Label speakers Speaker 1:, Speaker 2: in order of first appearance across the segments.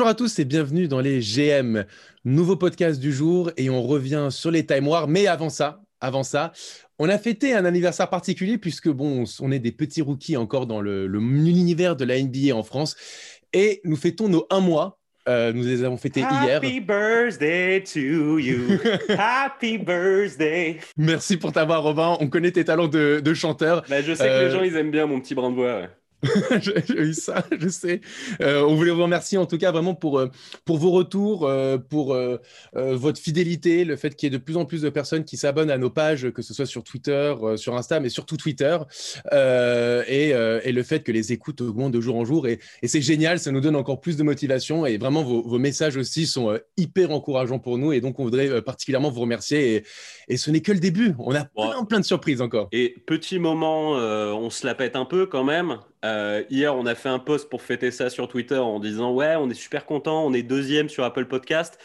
Speaker 1: Bonjour à tous et bienvenue dans les GM, nouveau podcast du jour et on revient sur les Time Wars. Mais avant ça, avant ça, on a fêté un anniversaire particulier puisque bon, on est des petits rookies encore dans le, l'univers de la NBA en France et nous fêtons nos un mois. Euh, nous les avons fêtés hier.
Speaker 2: Happy birthday to you. Happy birthday.
Speaker 1: Merci pour t'avoir, Robin. On connaît tes talents de, de chanteur.
Speaker 2: Bah, je sais que
Speaker 1: Euh,
Speaker 2: les gens, ils aiment bien mon petit brin de voix. ouais.
Speaker 1: J'ai eu ça, je sais. Euh, on voulait vous remercier en tout cas vraiment pour, euh, pour vos retours, euh, pour euh, votre fidélité, le fait qu'il y ait de plus en plus de personnes qui s'abonnent à nos pages, que ce soit sur Twitter, sur Insta, mais surtout Twitter, euh, et, et le fait que les écoutes augmentent de jour en jour. Et, et c'est génial, ça nous donne encore plus de motivation. Et vraiment, vos, vos messages aussi sont hyper encourageants pour nous. Et donc, on voudrait particulièrement vous remercier. Et, et ce n'est que le début. On a plein, plein de surprises encore.
Speaker 2: Et petit moment, on se la pète un peu quand même. Euh, hier, on a fait un post pour fêter ça sur Twitter en disant Ouais, on est super content, on est deuxième sur Apple Podcast.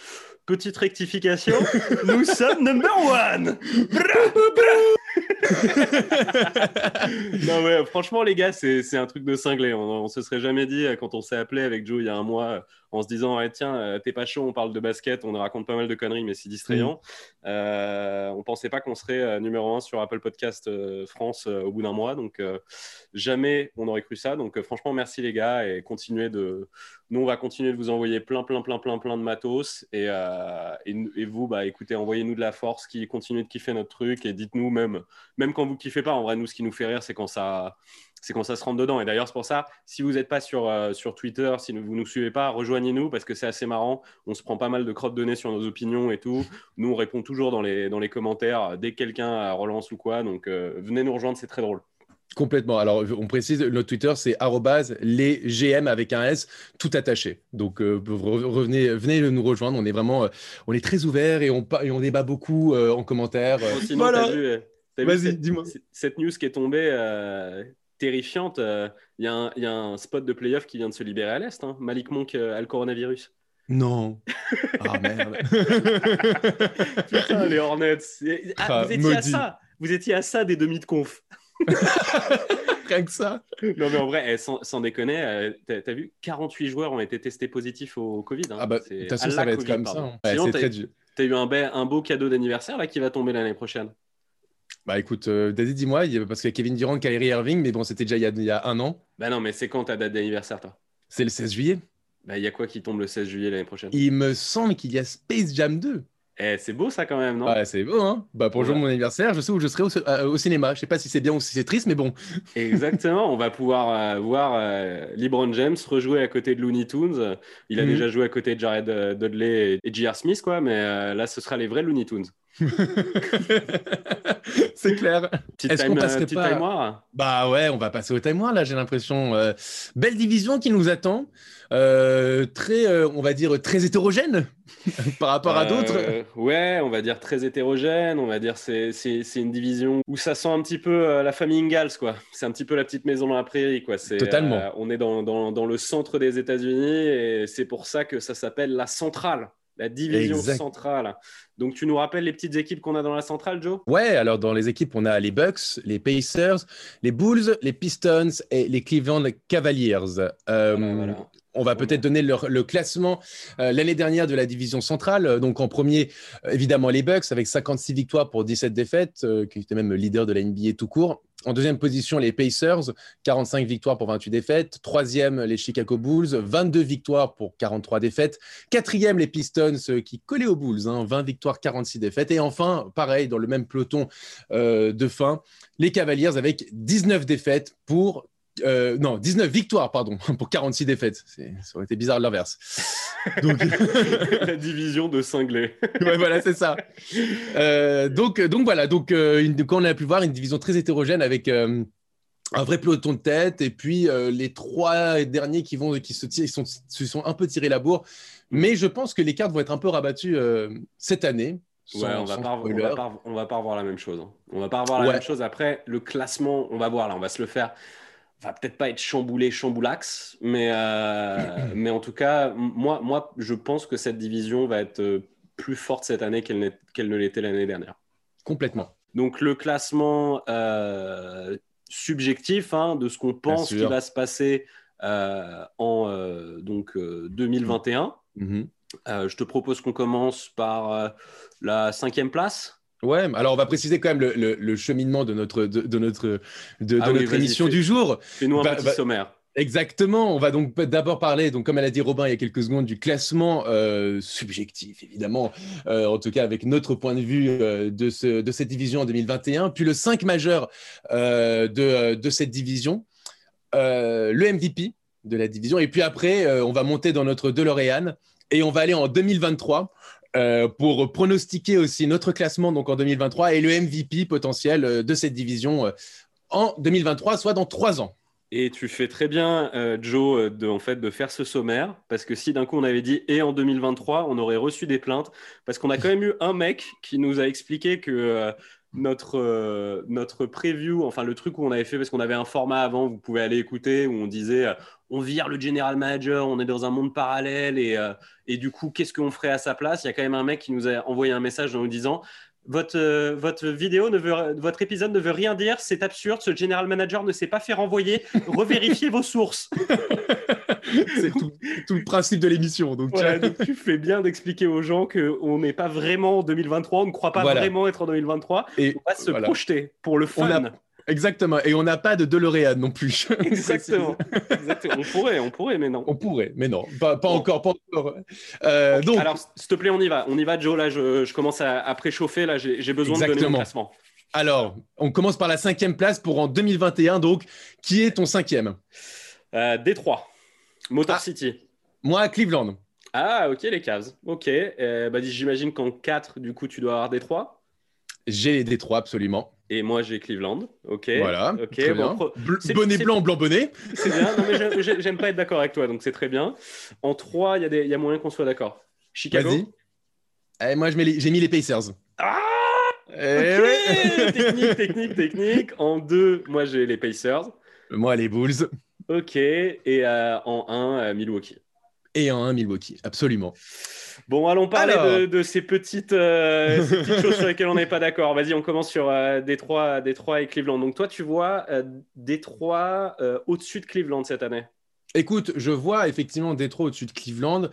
Speaker 2: Petite rectification, nous sommes number one. non ouais, franchement les gars, c'est un truc de cinglé. On, on se serait jamais dit euh, quand on s'est appelé avec Joe il y a un mois euh, en se disant ouais, tiens, euh, t'es pas chaud, on parle de basket, on raconte pas mal de conneries, mais c'est distrayant. Euh, on pensait pas qu'on serait euh, numéro un sur Apple Podcast euh, France euh, au bout d'un mois, donc euh, jamais on aurait cru ça. Donc euh, franchement, merci les gars et continuez de. Nous, on va continuer de vous envoyer plein, plein, plein, plein, plein de matos et, euh, vous, bah écoutez, envoyez-nous de la force, qui continuez de kiffer notre truc et dites-nous même, même quand vous kiffez pas. En vrai, nous, ce qui nous fait rire, c'est quand ça. C'est quand ça se rentre dedans. Et d'ailleurs, c'est pour ça, si vous n'êtes pas sur, euh, sur Twitter, si vous ne nous suivez pas, rejoignez-nous parce que c'est assez marrant. On se prend pas mal de crottes de nez sur nos opinions et tout. Nous, on répond toujours dans les, dans les commentaires euh, dès que quelqu'un relance ou quoi. Donc, venez nous rejoindre, c'est très drôle.
Speaker 1: Complètement. Alors, on précise, notre Twitter, c'est arrobase les GM avec un S, tout attaché. Donc, euh, re- revenez, venez nous rejoindre. On est vraiment, euh, on est très ouvert et on, par- et on débat beaucoup euh, en commentaire.
Speaker 2: Oh, sinon,
Speaker 1: voilà. Vas-y,
Speaker 2: cette,
Speaker 1: dis-moi.
Speaker 2: cette news qui est tombée euh, terrifiante. euh, Il y, a un- il y a un spot de playoff qui vient de se libérer à l'Est. hein. Malik Monk euh, a le coronavirus.
Speaker 1: Non. Ah merde.
Speaker 2: Putain, les Hornets. Et- ah,
Speaker 1: Ah,
Speaker 2: vous étiez à ça. Vous étiez à ça des demi de conf.
Speaker 1: Rien que ça.
Speaker 2: Non, mais en vrai, eh, sans, sans déconner, euh, t'as t'as vu, 48 joueurs ont été testés positifs au Covid. hein.
Speaker 1: Ah bah, de
Speaker 2: C'est-
Speaker 1: toute façon, ça va être
Speaker 2: Covid,
Speaker 1: comme ça. hein. Ouais,
Speaker 2: Sinon,
Speaker 1: c'est
Speaker 2: t'as
Speaker 1: très dur.
Speaker 2: t'as eu un, be- un beau cadeau d'anniversaire là qui va tomber l'année prochaine.
Speaker 1: Bah écoute, euh, Daddy, dis-moi, parce qu'il y a Kevin Durant, Kyrie Irving, mais bon, c'était déjà il y, a, il y a un an.
Speaker 2: Bah non, mais c'est quand ta date d'anniversaire, toi?
Speaker 1: C'est le 16 juillet.
Speaker 2: Bah, il y a quoi qui tombe le 16 juillet l'année prochaine?
Speaker 1: Il me semble qu'il y a Space Jam 2.
Speaker 2: Eh, c'est beau ça quand même, non?
Speaker 1: Ouais, c'est beau, hein Bah pour le jour de mon anniversaire, je sais où je serai au, euh, au cinéma. Je sais pas si c'est bien ou si c'est triste, mais bon.
Speaker 2: Exactement, on va pouvoir euh, voir euh, LeBron James rejouer à côté de Looney Tunes. Il a
Speaker 1: Mhm.
Speaker 2: déjà joué à côté de Jared euh, Dudley et, J.R. Smith, quoi, mais là, ce sera les vrais Looney Tunes.
Speaker 1: c'est clair. Est-ce qu'on passerait pas-
Speaker 2: time
Speaker 1: Bah ouais, on va passer au time là, j'ai l'impression. Euh, belle division qui nous attend. Euh, très, euh, on va dire, très hétérogène par rapport à d'autres.
Speaker 2: Ouais, on va dire très hétérogène, on va dire c'est une division où ça sent un petit peu la famille Ingalls, quoi. C'est un petit peu la petite maison dans la prairie, quoi.
Speaker 1: Totalement.
Speaker 2: on est dans, dans, dans le centre des États-Unis et c'est pour ça que ça s'appelle la centrale, la division
Speaker 1: Exact.
Speaker 2: centrale. Donc tu nous rappelles les petites équipes qu'on a dans la centrale, Joe?
Speaker 1: Ouais, alors dans les équipes, on a les Bucks, les Pacers, les Bulls, les Pistons et les Cleveland Cavaliers. Euh,
Speaker 2: Voilà, voilà.
Speaker 1: On va peut-être donner leur- le classement euh, l'année dernière de la division centrale. Euh, Donc en premier, évidemment, les Bucks avec 56 victoires pour 17 défaites, euh, qui étaient même leader de la NBA tout court. En deuxième position, les Pacers, 45 victoires pour 28 défaites. Troisième, les Chicago Bulls, 22 victoires pour 43 défaites. Quatrième, les Pistons euh, qui collaient aux Bulls, hein, 20 victoires, 46 défaites. Et enfin, pareil, dans le même peloton euh, de fin, les Cavaliers avec 19 défaites pour... euh, non, 19 victoires, pardon, pour 46 défaites. Ça aurait été bizarre de l'inverse. Donc,
Speaker 2: la division de cinglés.
Speaker 1: ouais, voilà, c'est ça. Euh, donc, donc voilà, donc euh, une, quand on a pu voir une division très hétérogène avec euh, un vrai peloton de tête et puis euh, les trois derniers qui vont qui se, tirent, sont, se sont un peu tirés la bourre. Mais je pense que les cartes vont être un peu rabattues euh, cette année.
Speaker 2: Ouais, on va, pas, on, va pas, on va pas revoir la même chose. hein. On va pas revoir la
Speaker 1: Ouais.
Speaker 2: même chose. Après, le classement, on va voir là, on va se le faire. Va peut-être pas être chamboulé, chamboulax, mais, euh, mais en tout cas, moi, moi, je pense que cette division va être euh, plus forte cette année qu'elle qu'elle ne l'était l'année dernière.
Speaker 1: Complètement.
Speaker 2: Donc le classement subjectif hein, de ce qu'on pense qui va se passer en donc, 2021. Mm-hmm. je te propose qu'on commence par la cinquième place.
Speaker 1: Ouais, alors on va préciser quand même le, cheminement de notre, de, notre, de, ah notre émission du jour.
Speaker 2: Fais-nous un bah, petit bah, sommaire.
Speaker 1: Exactement. On va donc d'abord parler, donc comme elle a dit Robin il y a quelques secondes, du classement euh, subjectif, évidemment, euh, en tout cas avec notre point de vue euh, de, ce, de cette division en 2021, puis le 5 majeur de, de, cette division, le MVP de la division, et puis après, on va monter dans notre DeLorean et on va aller en 2023 pour pronostiquer aussi notre classement donc en 2023 et le MVP potentiel de cette division en 2023, soit dans trois ans.
Speaker 2: Et tu fais très bien, euh, Joe, euh, de, en fait, de faire ce sommaire, parce que si d'un coup on avait dit et en 2023, on aurait reçu des plaintes, parce qu'on a quand même eu un mec qui nous a expliqué que euh, notre, notre preview, enfin le truc où on avait fait, parce qu'on avait un format avant, vous pouvez aller écouter, où on disait on vire le general manager, on est dans un monde parallèle, et, et du coup, qu'est-ce qu'on ferait à sa place? Il y a quand même un mec qui nous a envoyé un message en nous disant votre, euh, votre vidéo ne veut, votre épisode ne veut rien dire, c'est absurde, ce general manager ne s'est pas fait renvoyer, revérifiez vos sources.
Speaker 1: c'est tout, le principe de l'émission. Donc...
Speaker 2: tu fais bien d'expliquer aux gens qu'on n'est pas vraiment en 2023, on ne croit pas vraiment être en 2023, et on va se projeter pour le fun.
Speaker 1: Exactement. Et on n'a pas de DeLorean non plus.
Speaker 2: Exactement. On pourrait, on pourrait, mais non.
Speaker 1: On pourrait, mais non. Pas, encore, pas encore.
Speaker 2: Euh, donc... Alors, s'il te plaît, on y va. On y va, Joe. Là, je, commence à, préchauffer. Là, j'ai besoin de donner mon classement.
Speaker 1: Alors, on commence par la cinquième place pour en 2021. Donc, qui est ton cinquième?
Speaker 2: Euh, Détroit. Motor ah. City.
Speaker 1: Moi, Cleveland.
Speaker 2: Ah, ok, les cases. Ok. Euh, bah, J'imagine qu'en 4, du coup, tu dois avoir Détroit.
Speaker 1: J'ai les Détroit, absolument.
Speaker 2: Et moi, j'ai Cleveland. Ok.
Speaker 1: Voilà. Ok. bonnet blanc, blanc bonnet.
Speaker 2: C'est bien. Non, mais j'aime pas être d'accord avec toi, donc c'est très bien. En 3, il y, y, a moyen qu'on soit d'accord. Chicago. Vas-y.
Speaker 1: Eh, moi, j'ai mis les Pacers.
Speaker 2: Ah eh Technique, technique, technique. En 2, moi, j'ai les Pacers.
Speaker 1: Moi, les Bulls.
Speaker 2: Ok. Et euh, en 1, euh, Milwaukee.
Speaker 1: Et en 1, Milwaukee. Absolument.
Speaker 2: Bon, allons parler de, ces, petites, euh, petites choses sur lesquelles on n'est pas d'accord. Vas-y, on commence sur euh, Détroit, Détroit et Cleveland. Donc, toi, tu vois euh, Détroit au-dessus de Cleveland cette année?
Speaker 1: Écoute, je vois effectivement Détroit au-dessus de Cleveland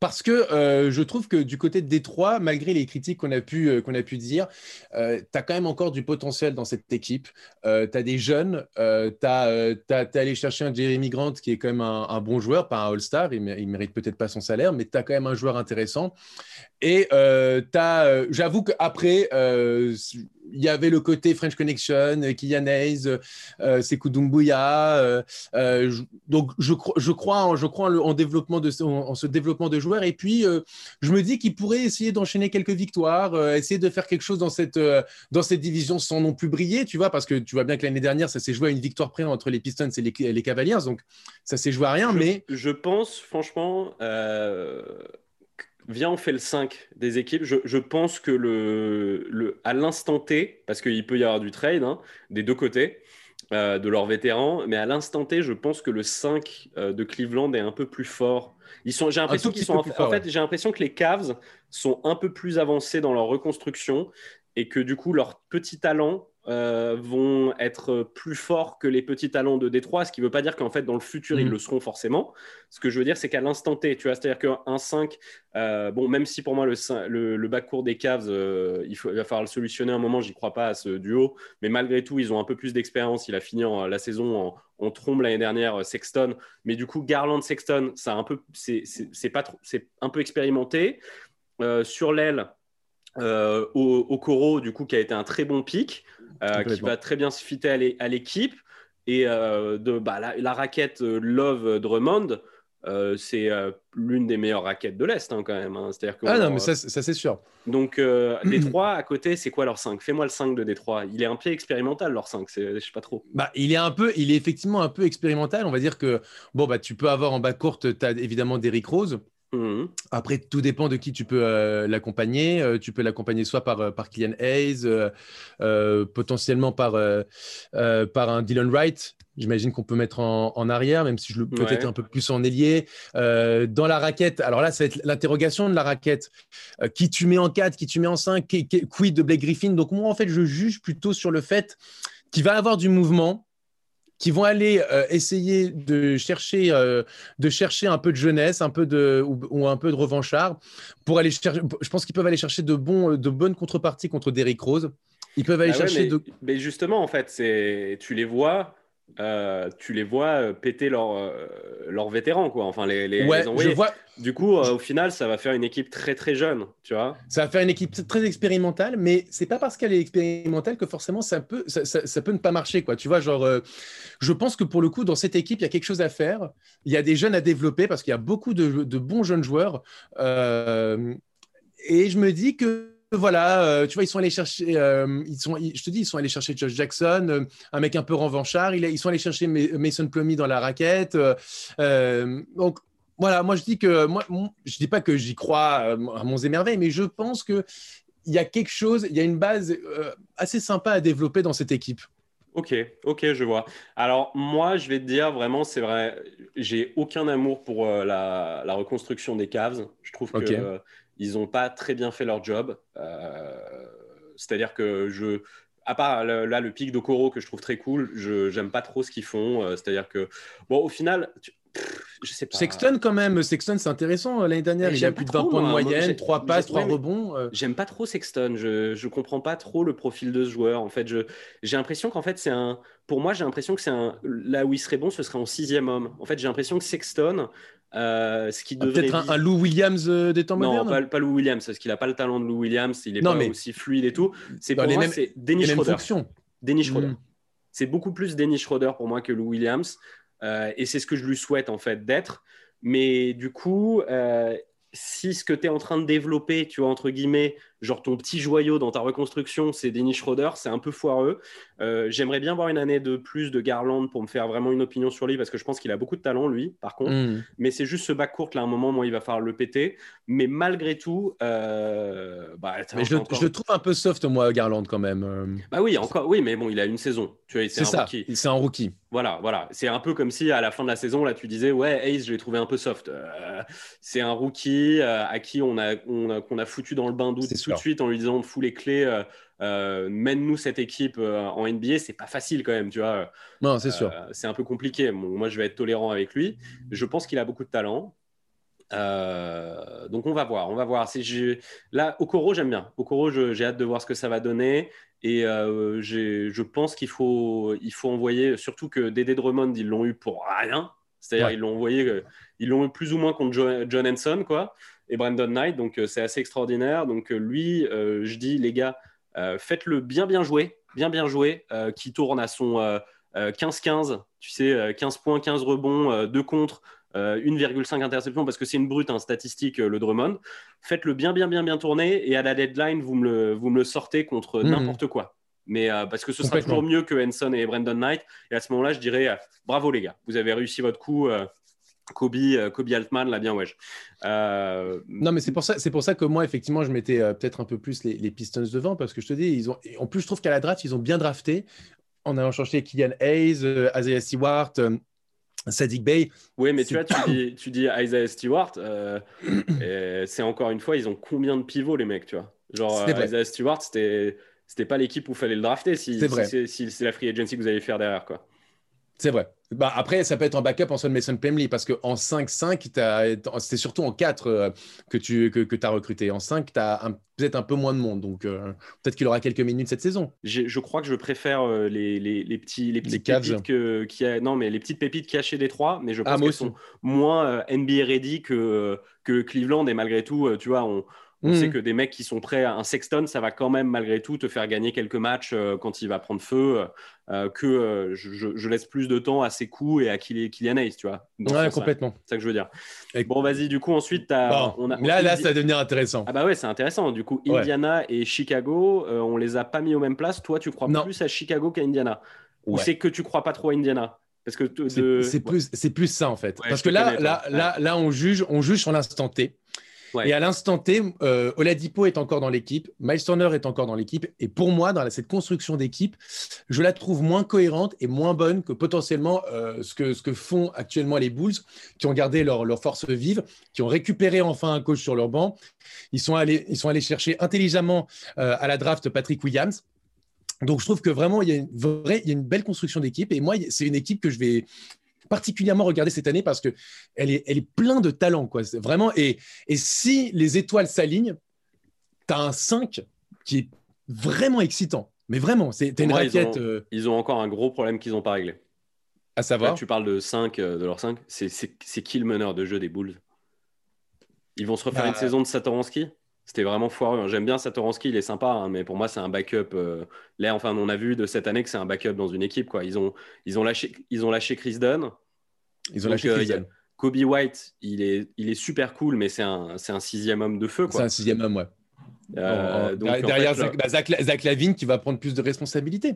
Speaker 1: parce que euh, je trouve que du côté de Détroit, malgré les critiques qu'on a, pu, euh, qu'on a pu dire, euh, tu as quand même encore du potentiel dans cette équipe. tu as des jeunes, tu es allé chercher un Jeremy Grant qui est quand même un, bon joueur, pas un All-Star, il, ne mérite peut-être pas son salaire, mais tu as quand même un joueur intéressant. Et j'avoue qu'après, il y avait le côté French Connection, Kylian Hayes, euh, Sekou Doumbouya. Euh, euh, donc, je, je, crois, en, je crois en, développement de, en, ce développement de joueurs. Et puis, je me dis qu'il pourrait essayer d'enchaîner quelques victoires, essayer de faire quelque chose dans cette, dans cette division sans non plus briller, tu vois, parce que tu vois bien que l'année dernière, ça s'est joué à une victoire près entre les Pistons et les, les Cavaliers. Donc, ça s'est joué à rien. mais
Speaker 2: je pense, franchement viens, on fait le 5 des équipes. Je, pense que le, le, à l'instant T, parce qu'il peut y avoir du trade hein, des deux côtés euh, de leurs vétérans, mais à l'instant T, je pense que le 5 euh, de Cleveland est un peu plus fort. Ils sont, j'ai l'impression qu'ils sont en, fait, j'ai l'impression que les Cavs sont un peu plus avancés dans leur reconstruction et que du coup leur petit talent euh, vont être plus forts que les petits talents de Détroit, ce qui ne veut pas dire qu'en fait, dans le futur, ils mm. le seront forcément. Ce que je veux dire, c'est qu'à l'instant T, tu vois, c'est-à-dire qu'un 5, euh, bon, même si pour moi, le, le, le bas court des Cavs, euh, il, faut, va falloir le solutionner un moment, j'y crois pas à ce duo, mais malgré tout, ils ont un peu plus d'expérience. Il a fini la saison en, trombe l'année dernière, Sexton, mais du coup, Garland Sexton, c'est un peu, c'est pas c'est un peu expérimenté. sur l'aile, au, au Coro, du coup, qui a été un très bon pic. Euh, qui va très bien se fitter à l'équipe. Et euh, de, bah, la, raquette euh, Love Drummond, c'est l'une des meilleures raquettes de l'Est hein, quand même. Hein.
Speaker 1: Que, ah non, mais ça, ça c'est sûr.
Speaker 2: Donc, Détroit, à côté, c'est quoi leur 5 Fais-moi le 5 de Détroit. Il est un peu expérimental, leur 5, je sais pas trop.
Speaker 1: Bah, il, est un peu, il est effectivement un peu expérimental. On va dire que bon, bah, tu peux avoir en bas courte, tu as évidemment Derrick Rose. Mhm. Après, tout dépend de qui tu peux euh, l'accompagner. Euh, tu peux l'accompagner soit par, euh, par Kylian Hayes, potentiellement par, par un Dylan Wright. J'imagine qu'on peut mettre en, arrière, même si je le peut-être un peu plus en ailier. dans la raquette, alors là, ça va être l'interrogation de la raquette. qui tu mets en 4, qui tu mets en 5, quid de Blake Griffin? Donc moi, en fait, je juge plutôt sur le fait qu'il va avoir du mouvement qui vont aller euh, essayer de chercher, euh, de chercher un peu de jeunesse, un peu de, ou, un peu de revanchard, pour aller chercher. Je pense qu'ils peuvent aller chercher de, bons, de bonnes contreparties contre Derrick Rose. Ils peuvent aller ah chercher
Speaker 2: mais,
Speaker 1: de.
Speaker 2: Mais justement, en fait, c'est tu les vois. Euh, tu les vois péter leurs leur vétérans, quoi. Enfin, les, les,
Speaker 1: ouais, Je vois...
Speaker 2: Du coup, au final, ça va faire une équipe très très jeune, tu vois.
Speaker 1: Ça va faire une équipe très expérimentale, mais c'est pas parce qu'elle est expérimentale que forcément ça peut, ça, ça, peut ne pas marcher, quoi. Tu vois, genre, je pense que pour le coup, dans cette équipe, il y a quelque chose à faire. Il y a des jeunes à développer parce qu'il y a beaucoup de, de, bons jeunes joueurs. et je me dis que voilà, euh, tu vois, ils sont allés chercher, euh, ils sont, je te dis, ils sont allés chercher Josh Jackson, euh, un mec un peu revanchard. ils sont allés chercher Mason Plumlee dans la raquette. donc voilà, moi je dis que, moi, je dis pas que j'y crois à mon émerveil, mais je pense que il y a quelque chose, il y a une base assez sympa à développer dans cette équipe.
Speaker 2: Ok, ok, je vois. Alors moi, je vais te dire vraiment, c'est vrai, j'ai aucun amour pour la, reconstruction des Cavs. Je trouve que ils n'ont pas très bien fait leur job. Euh, c'est-à-dire que je, à part là le pic d'Okoro que je trouve très cool, je n'aime pas trop ce qu'ils font. Euh, c'est-à-dire que, bon, au final, je sais pas.
Speaker 1: Sexton, quand même, Sexton, c'est intéressant. L'année dernière, il a plus de 20 points de moyenne, 3 passes, 3 rebonds.
Speaker 2: Euh. J'aime pas trop Sexton. Je, je comprends pas trop le profil de ce joueur. En fait, j'ai l'impression qu'en fait, c'est un. Pour moi, j'ai l'impression que c'est un. Là où il serait bon, ce serait en sixième homme. En fait, j'ai l'impression que Sexton, euh, ce qui
Speaker 1: ah, Peut-être un, Lou Williams euh, des temps modernes
Speaker 2: Non, pas, Lou Williams, parce qu'il n'a pas le talent de Lou Williams, il est pas aussi fluide et tout. C'est pour moi, c'est Dennis Schroeder. Dennis Schroeder. Hmm. C'est beaucoup plus Dennis Schroeder pour moi que Lou Williams. Euh, et c'est ce que je lui souhaite en fait d'être. Mais du coup, si ce que tu es en train de développer, tu vois, entre guillemets, genre ton petit joyau dans ta reconstruction, c'est Dennis Schroeder, c'est un peu foireux. Euh, j'aimerais bien voir une année de plus de Garland pour me faire vraiment une opinion sur lui, parce que je pense qu'il a beaucoup de talent, lui, par contre. Mm. Mais c'est juste ce bac court, là, à un moment, moi, il va falloir le péter. Mais malgré tout, euh,
Speaker 1: bah, mais je, le trouve un peu soft, moi, Garland, quand même. Euh.
Speaker 2: Bah oui, encore, oui, mais bon, il a une saison.
Speaker 1: C'est ça, c'est un rookie.
Speaker 2: Voilà, voilà. C'est un peu comme si à la fin de la saison, là, tu disais, ouais, Ace, je l'ai trouvé un peu soft. c'est un rookie à qui on a, on a, qu'on a foutu dans le bain d'eau tout de suite en lui disant, fous les clés euh, mène-nous cette équipe euh, en NBA, c'est pas facile quand même, tu vois.
Speaker 1: Non, c'est sûr.
Speaker 2: Euh, c'est un peu compliqué. moi, je vais être tolérant avec lui. Je pense qu'il a beaucoup de talent. donc on va voir, on va voir. Là, Okoro, j'aime bien. Okoro, j'ai hâte de voir ce que ça va donner. Et je pense qu'il faut, il faut envoyer, surtout que Dédé Drummond, ils l'ont eu pour rien. C'est-à-dire, ils l'ont envoyé, ils l'ont eu plus ou moins contre John Henson, quoi, et Brandon Knight. Donc, c'est assez extraordinaire. Donc, lui, je dis, les gars, euh, faites-le bien bien jouer, bien bien euh, qui tourne à son 15-15, euh, tu sais, 15 points, 15 rebonds, 2 contre, 1,5 interception parce que c'est une brute hein, statistique le Drummond. Faites-le bien bien bien bien tourner et à la deadline vous me le, vous me le sortez contre mhm. n'importe quoi. Mais parce que ce sera toujours mieux que Henson et Brandon Knight. Et à ce moment-là, je dirais bravo les gars, vous avez réussi votre coup. Euh, Kobe Altman l'a bien ouais.
Speaker 1: Euh, non, mais c'est pour ça, c'est pour ça que moi, effectivement, je mettais euh, peut-être un peu plus les, Pistons devant parce que je te dis, ils ont, en plus, je trouve qu'à la draft, ils ont bien drafté en allant chercher Kylian Hayes, Isaiah Stewart. Sadiq Bey.
Speaker 2: Oui, mais tu vois, tu dis, tu dis Isaiah Stewart, c'est encore une fois, ils ont combien de pivots, les mecs, tu vois? Genre, Isaiah Stewart, c'était, pas l'équipe où il fallait le drafter si, si c'est la free agency que vous allez faire derrière, quoi.
Speaker 1: C'est vrai. Bah, après, ça peut être en backup en son Mason Plumlee parce qu'en 5-5, c'était surtout en 4 euh, que tu que, que as recruté. En 5, tu as peut-être un peu moins de monde. Donc, euh, peut-être qu'il aura quelques minutes cette saison.
Speaker 2: Je crois que je préfère euh, les, les, les, petits, les petites pépites que, qui a, non, mais les petites pépites cachées des trois, mais je pense ah, qu'elles sont moins NBA ready que, que Cleveland. Et malgré tout, tu vois, on, on sait mm. que des mecs qui sont prêts à un Sexton, ça va quand même malgré tout te faire gagner quelques matchs euh, quand il va prendre feu, euh, que euh, je, laisse plus de temps à ses coups et à Kylian Hayes, tu vois.
Speaker 1: ouais, complètement.
Speaker 2: C'est ça que je veux dire. Bon, vas-y, du coup, ensuite, as,
Speaker 1: on a, là, là, ça va devenir intéressant.
Speaker 2: Ah bah ouais, c'est intéressant. Du coup, Indiana et Chicago, on les a pas mis aux mêmes places. Toi, tu crois plus à Chicago qu'à Indiana Ou c'est que tu crois pas trop à Indiana? Parce que
Speaker 1: c'est plus, c'est plus ça en fait. Parce que là, là, là, là, on juge, on juge sur l'instant T. Et à l'instant T, euh, Oladipo est encore dans l'équipe, Miles Turner est encore dans l'équipe. Et pour moi, dans cette construction d'équipe, je la trouve moins cohérente et moins bonne que potentiellement euh, ce, que, ce que font actuellement les Bulls, qui ont gardé leur, leur force vive, qui ont récupéré enfin un coach sur leur banc. Ils sont allés, ils sont allés chercher intelligemment euh, à la draft Patrick Williams. Donc, je trouve que vraiment, il y a une, vraie, il y a une belle construction d'équipe. Et moi, c'est une équipe que je vais, particulièrement regarder cette année parce que elle est, elle est plein de talent, quoi. Vraiment. Et, et si les étoiles s'alignent, tu as un 5 qui est vraiment excitant. Mais vraiment, c'est une raquette.
Speaker 2: Euh, ils ont, encore un gros problème qu'ils n'ont pas réglé.
Speaker 1: À savoir?
Speaker 2: tu parles de 5, euh, de leurs 5. C'est qui le meneur de jeu des Bulls? Ils vont se refaire bah, une saison de Satoransky c'était vraiment foireux. Hein. J'aime bien Satoransky, il est sympa, hein, mais pour moi, c'est un backup. Euh, là, enfin, on a vu de cette année que c'est un backup dans une équipe. Quoi. Ils, ont, ils, ont lâché, ils ont lâché Chris Dunn.
Speaker 1: Ils ont lâché Chris euh, Dunn.
Speaker 2: Kobe White, il est, il est super cool, mais c'est un, un sixième homme de feu.
Speaker 1: C'est un sixième homme, ouais. Euh, derrière bah, Zach, Lavine qui va prendre plus de responsabilités.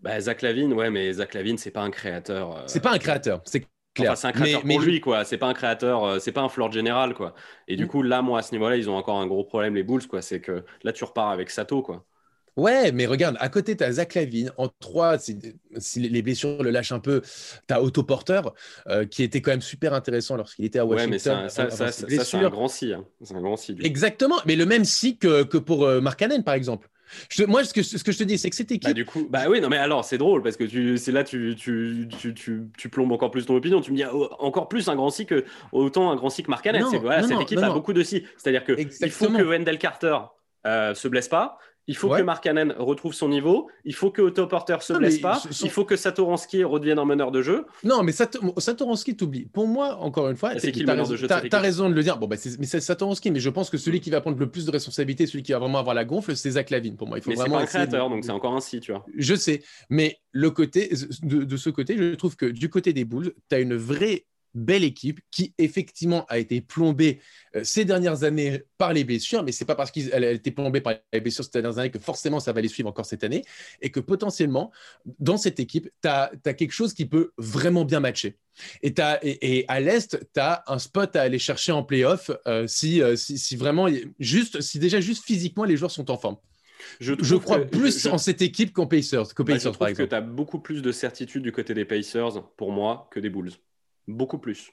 Speaker 2: Bah, Zach Lavine, ouais, mais Zach Lavine, c'est pas un créateur.
Speaker 1: C'est pas un créateur. C'est
Speaker 2: c'est un créateur mais, pour lui, quoi. C'est pas un créateur, euh, c'est pas un floor général, quoi. Et du mm. coup, là, moi, à ce niveau-là, ils ont encore un gros problème, les Bulls, quoi. C'est que là, tu repars avec Sato, quoi.
Speaker 1: Ouais, mais regarde, à côté, tu as Zach Lavine. En trois, si, les blessures le lâchent un peu, tu as Otto Porter, euh, qui était quand même super intéressant lorsqu'il était à Washington. Ouais, mais
Speaker 2: ça, ça, c'est un grand si. Hein. C'est un grand si.
Speaker 1: Exactement, mais le même si que, que pour euh, Mark par exemple moi, ce que, ce que je te dis, c'est que cette équipe.
Speaker 2: Bah, du coup, bah oui, non, mais alors, c'est drôle parce que tu, c'est là, tu, tu, tu, tu, plombes encore plus ton opinion. Tu me dis oh, encore plus un grand si que autant un grand si que Mark Voilà, cette équipe a beaucoup de si. C'est-à-dire que il faut que Wendell Carter euh, se blesse pas. Il faut que Mark Cannon retrouve son niveau. Il faut que Otto Porter se blesse pas. Il faut que Satoransky redevienne en meneur de jeu.
Speaker 1: Non, mais Satoransky t'oublie. Pour moi, encore une fois,
Speaker 2: c'est qui le meneur de jeu
Speaker 1: Tu as, raison de le dire. Bon, bah, mais c'est Satoransky. Mais je pense que celui qui va prendre le plus de responsabilité, celui qui va vraiment avoir la gonfle, c'est Zach Lavine. Pour moi, il faut
Speaker 2: mais
Speaker 1: vraiment.
Speaker 2: C'est un créateur, donc c'est encore un si, tu vois.
Speaker 1: Je sais, mais le côté de, de ce côté, je trouve que du côté des Bulls, tu as une vraie belle équipe qui effectivement a été plombée euh, ces dernières années par les blessures, mais c'est pas parce qu'elle a été plombée par les blessures ces dernières années que forcément ça va les suivre encore cette année, et que potentiellement, dans cette équipe, tu as, quelque chose qui peut vraiment bien matcher. Et, et, à l'Est, tu as un spot à aller chercher en playoff euh, si, euh, si, si, vraiment, juste, si déjà juste physiquement les joueurs sont en forme. Je, je, crois plus en cette équipe qu'en Pacers, qu'aux bah, par exemple.
Speaker 2: que tu as beaucoup plus de certitude du côté des Pacers, pour moi, que des Bulls. Beaucoup plus.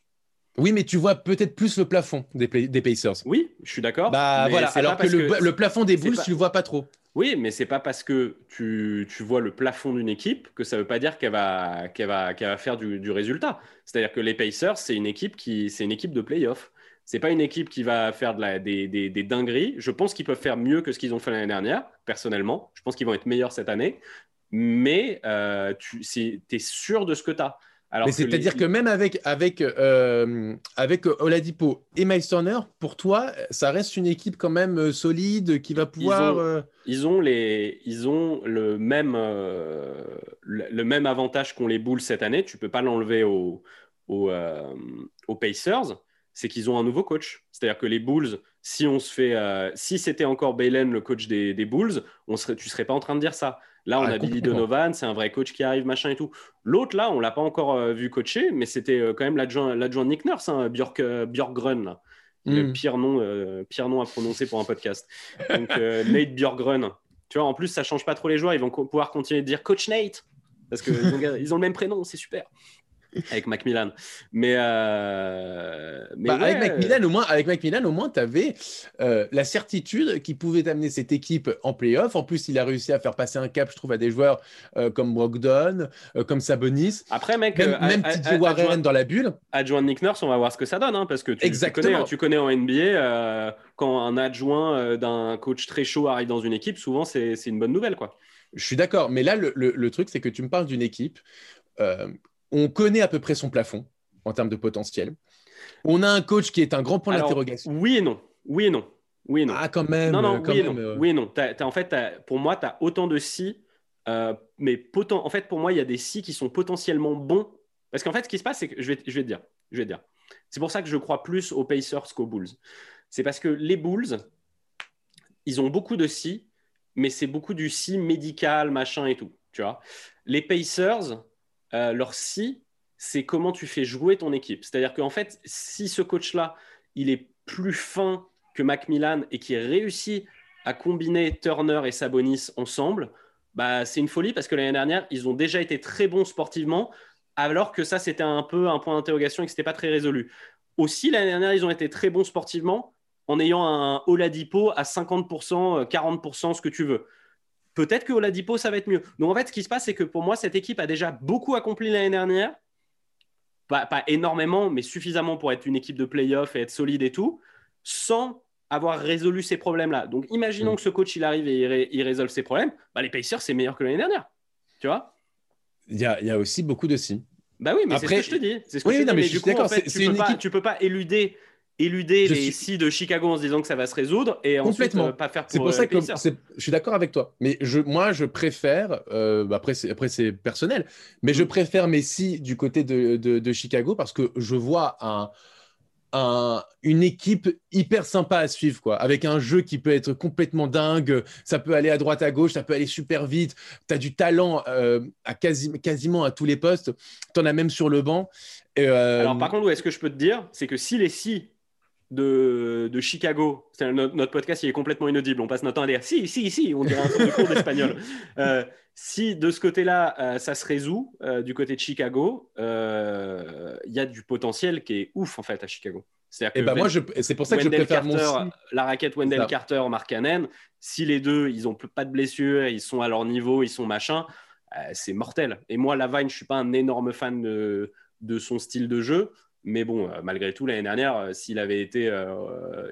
Speaker 1: Oui, mais tu vois peut-être plus le plafond des, des Pacers.
Speaker 2: Oui, je suis d'accord.
Speaker 1: Bah voilà, alors que le, plafond des Bulls, tu le vois pas trop.
Speaker 2: Oui, mais c'est pas parce que tu, tu vois le plafond d'une équipe que ça veut pas dire qu'elle va, qu'elle va, qu'elle va faire du, du résultat. C'est-à-dire que les Pacers, c'est une équipe qui, c'est une équipe de playoff. C'est pas une équipe qui va faire de la, des, des, des dingueries. Je pense qu'ils peuvent faire mieux que ce qu'ils ont fait l'année dernière, personnellement. Je pense qu'ils vont être meilleurs cette année. Mais euh, tu es sûr de ce que tu as
Speaker 1: c'est-à-dire que même avec, avec, euh, avec Oladipo et Miles Turner, pour toi, ça reste une équipe quand même euh, solide qui va pouvoir.
Speaker 2: Euh, ils ont, les, ils ont le, même, le, même avantage qu'ont les Bulls cette année. Tu peux pas l'enlever aux, aux, aux, Pacers. C'est qu'ils ont un nouveau coach. C'est-à-dire que les Bulls, si on se fait, si c'était encore Balen le coach des, des Bulls, on serait, tu serais pas en train de dire ça. Là, on ah, a Billy Donovan, c'est un vrai coach qui arrive, machin et tout. L'autre, là, on l'a pas encore euh, vu coacher, mais c'était euh, quand même l'adjoint Nick Nurse, hein, Björk, euh, Björkgren, Le hmm. pire nom, pire nom à prononcer pour un podcast. Donc, Nate Björkgren. Tu vois, en plus, ça change pas trop les joueurs. Ils vont pouvoir continuer de dire Coach Nate. Parce qu'ils ont, le même prénom, c'est super avec Macmillan. Mais, euh,
Speaker 1: mais bah, avec Macmillan, au moins, avec Macmillan, au moins, tu avais euh, la certitude qu'il pouvait amener cette équipe en playoff. En plus, il a réussi à faire passer un cap, je trouve, à des joueurs euh, comme Brogdon, comme Sabonis.
Speaker 2: Après, mec,
Speaker 1: même, même Warren dans la bulle.
Speaker 2: Adjoint Nick Nurse, on va voir ce que ça donne, hein, parce que tu, tu, connais, tu connais en NBA, quand un adjoint d'un coach très chaud arrive dans une équipe, souvent c'est une bonne nouvelle, quoi.
Speaker 1: Je suis d'accord, mais là, le, le truc, c'est que tu me parles d'une équipe on connaît à peu près son plafond en termes de potentiel. On a un coach qui est un grand point d'interrogation.
Speaker 2: Oui et non. Oui et non. Oui et non.
Speaker 1: Ah, quand même.
Speaker 2: Non, non,
Speaker 1: oui,
Speaker 2: et non. Euh. oui, et non. en fait, pour moi, tu as autant de si, euh, mais poten... en fait, pour moi, il y a des si qui sont potentiellement bons. Parce qu'en fait, ce qui se passe, c'est que je vais, je vais te dire. Je vais te dire. C'est pour ça que je crois plus aux Pacers qu'aux Bulls. C'est parce que les Bulls, ils ont beaucoup de si, mais c'est beaucoup du si médical, machin et tout. Tu vois. Les Pacers, leur si, c'est comment tu fais jouer ton équipe. C'est-à-dire qu'en fait, si ce coach-là, il est plus fin que Macmillan et qui réussit à combiner Turner et Sabonis ensemble, bah, c'est une folie parce que l'année dernière, ils ont déjà été très bons sportivement, alors que ça, c'était un peu un point d'interrogation et que ce n'était pas très résolu. Aussi, l'année dernière, ils ont été très bons sportivement en ayant un Oladipo à 50%, 40%, ce que tu veux. Peut-être que Oladipo, ça va être mieux. Donc en fait, ce qui se passe, c'est que pour moi, cette équipe a déjà beaucoup accompli l'année dernière. Pas, pas, énormément, mais suffisamment pour être une équipe de playoff et être solide et tout, sans avoir résolu ces problèmes-là. Donc, imaginons mm. que ce coach, il arrive et il, résolve ces problèmes. Bah, les Pacers, c'est meilleur que l'année dernière. Tu vois?
Speaker 1: Il y, a, il y, a, aussi beaucoup de signes.
Speaker 2: Bah oui, mais c'est ce que je te dis. C'est ce que oui, je non, dis. Mais, du coup, en fait, tu, peux pas, tu peux pas éluder éluder les si de Chicago en se disant que ça va se résoudre et
Speaker 1: Complètement.
Speaker 2: ensuite euh, pas faire pour
Speaker 1: C'est pour euh, ça que je suis d'accord avec toi. Mais je, moi, je préfère, euh, après c'est personnel, mais je mm. préfère Messi du côté de, de, de, Chicago parce que je vois un, une équipe hyper sympa à suivre, quoi, avec un jeu qui peut être complètement dingue. Ça peut aller à droite, à gauche, ça peut aller super vite. Tu as du talent euh, à quasi, quasiment à tous les postes. Tu en as même sur le banc.
Speaker 2: Euh, Alors, par contre, est-ce que je peux te dire, c'est que si les si de, de Chicago, notre, notre, podcast il est complètement inaudible, on passe notre temps à dire si, si, si, on dirait un cours d'espagnol. Euh, si de ce côté-là, ça se résout, du côté de Chicago, il y a du potentiel qui est ouf en fait à Chicago.
Speaker 1: C'est eh ben moi, c'est pour ça que je préfère
Speaker 2: Carter, la raquette Wendell Carter, Mark Cannon. Si les deux, ils ont pas de blessures, ils sont à leur niveau, ils sont machin, euh, c'est mortel. Et moi, Lavine, je suis pas un énorme fan de, de son style de jeu, mais bon, euh, malgré tout, l'année dernière, euh, s'il avait été,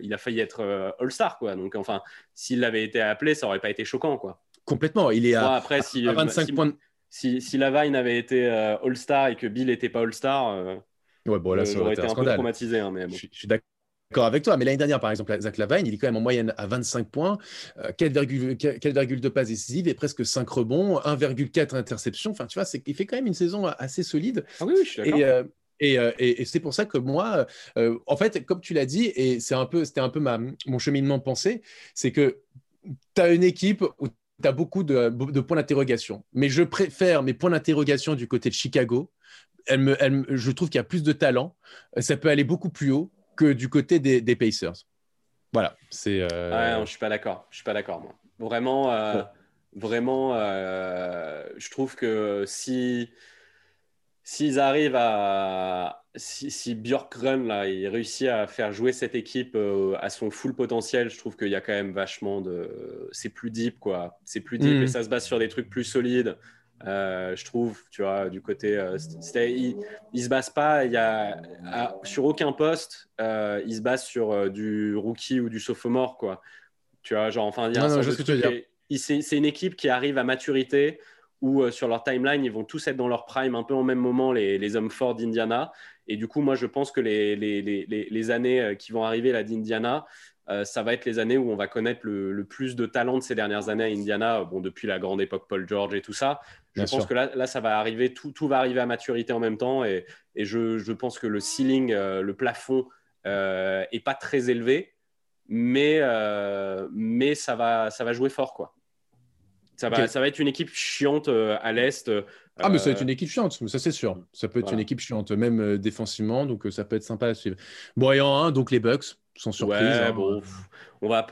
Speaker 2: il a failli être All-Star, quoi. Donc, enfin, s'il avait été appelé, ça aurait pas été choquant, quoi.
Speaker 1: Complètement. Il est à, après, si, 25 points.
Speaker 2: Si, si Lavine avait été All-Star et que Bill n'était pas All-Star
Speaker 1: Ouais, bon, là, euh, ça aurait été un, un peu
Speaker 2: traumatisé. Hein, mais
Speaker 1: Je, suis d'accord avec toi. Mais l'année dernière, par exemple, Zach Lavine, il est quand même en moyenne à 25 points, 4,2 euh, passes décisives et presque 5 rebonds, 1,4 interceptions. Enfin, tu vois, il fait quand même une saison assez solide.
Speaker 2: Ah oui, je suis d'accord.
Speaker 1: Et, euh, et, et, c'est pour ça que moi, en fait, comme tu l'as dit, et c'est un peu, c'était un peu ma, mon cheminement de pensée, c'est que tu as une équipe où tu as beaucoup de, de points d'interrogation. Mais je préfère mes points d'interrogation du côté de Chicago elle me, elle, je trouve qu'il y a plus de talent. Ça peut aller beaucoup plus haut que du côté des, des Pacers. Voilà, c'est.
Speaker 2: Euh... Je suis pas d'accord. Je suis pas d'accord, moi. Vraiment, euh, vraiment, euh, je trouve que si s'ils arrivent à si, si Björkgren là, il réussit à faire jouer cette équipe euh, à son full potentiel, je trouve qu'il y a quand même vachement de. C'est plus deep, quoi. C'est plus deep mm. et ça se base sur des trucs plus solides. Euh, je trouve, tu vois, du côté. Euh, il, il, se base pas, il y a, sur aucun poste, euh, il se base sur du rookie ou du sophomore, quoi. Tu vois, genre, enfin, c'est une équipe qui arrive à maturité où sur leur timeline, ils vont tous être dans leur prime un peu en même moment, les, les hommes forts d'Indiana. Et du coup, moi, je pense que les, les, les années qui vont arriver là d'Indiana, euh, ça va être les années où on va connaître le, plus de talent de ces dernières années à Indiana, bon, depuis la grande époque Paul George et tout ça. Je pense que là, là, ça va arriver, tout, tout, va arriver à maturité en même temps. Et, et je, je, pense que le ceiling, euh, le plafond, euh, est pas très élevé, mais, euh, mais ça, va, ça va jouer fort. quoi. Ça va, ça va être une équipe chiante à l'Est.
Speaker 1: Ah, mais ça va être une équipe chiante, ça c'est sûr. Ça peut être une équipe chiante, même défensivement, donc ça peut être sympa à suivre. Bon, et en 1, donc les Bucks sans surprise.
Speaker 2: Ouais, hein. bon, on va,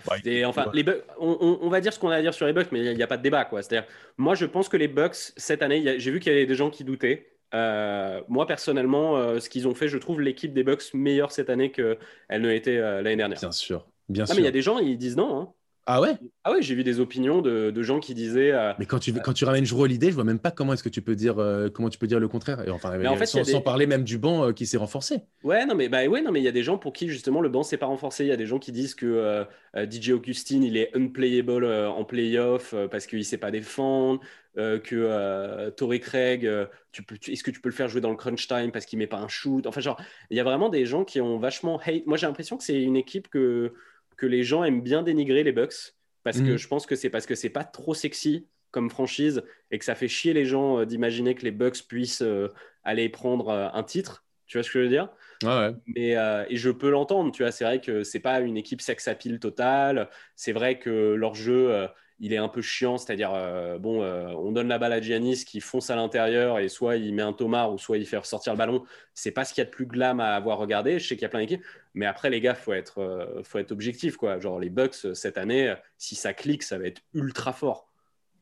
Speaker 2: enfin, les on, on, va dire ce qu'on a à dire sur les Bucks, mais il n'y a, pas de débat. Quoi. C'est-à-dire, moi, je pense que les Bucks, cette année, j'ai vu qu'il y avait des gens qui doutaient. Euh, moi, personnellement, euh, ce qu'ils ont fait, je trouve l'équipe des Bucks meilleure cette année qu'elle ne l'était euh, l'année dernière.
Speaker 1: Bien sûr. Bien
Speaker 2: ah,
Speaker 1: sûr.
Speaker 2: mais il y a des gens, ils disent non. Hein.
Speaker 1: Ah ouais?
Speaker 2: Ah ouais, j'ai vu des opinions de, de gens qui disaient. Euh,
Speaker 1: mais quand tu, quand tu ramènes Jrue l'idée, je vois même pas comment est-ce que tu peux dire euh, comment tu peux dire le contraire. Et enfin, en fait, sans, parler même du banc euh, qui s'est renforcé.
Speaker 2: Ouais, non mais bah ouais, non mais il y a des gens pour qui justement le banc s'est pas renforcé. Il y a des gens qui disent que DJ Augustine il est unplayable en playoff parce qu'il sait pas défendre. que Torrey Craig, tu peux, est-ce que tu peux le faire jouer dans le crunch time parce qu'il met pas un shoot? Enfin, genre, il y a vraiment des gens qui ont vachement hate. Moi, j'ai l'impression que c'est une équipe que que les gens aiment bien dénigrer les Bucks parce que mhm. je pense que c'est parce que c'est pas trop sexy comme franchise et que ça fait chier les gens euh, d'imaginer que les Bucks puissent euh, aller prendre euh, un titre. Tu vois ce que je veux dire?
Speaker 1: Ouais.
Speaker 2: Mais et je peux l'entendre. Tu vois, c'est vrai que c'est pas une équipe sex appeal totale. C'est vrai que leur jeu il est un peu chiant, c'est-à-dire, euh, bon, euh, on donne la balle à Giannis qui fonce à l'intérieur et soit il met un Thomas ou soit il fait ressortir le ballon. C'est pas ce qu'il y a de plus glam à avoir regardé. Je sais qu'il y a plein d'équipes, mais après, les gars, faut être, euh, faut être objectif, quoi. Genre, les Bucks, cette année, si ça clique, ça va être ultra fort.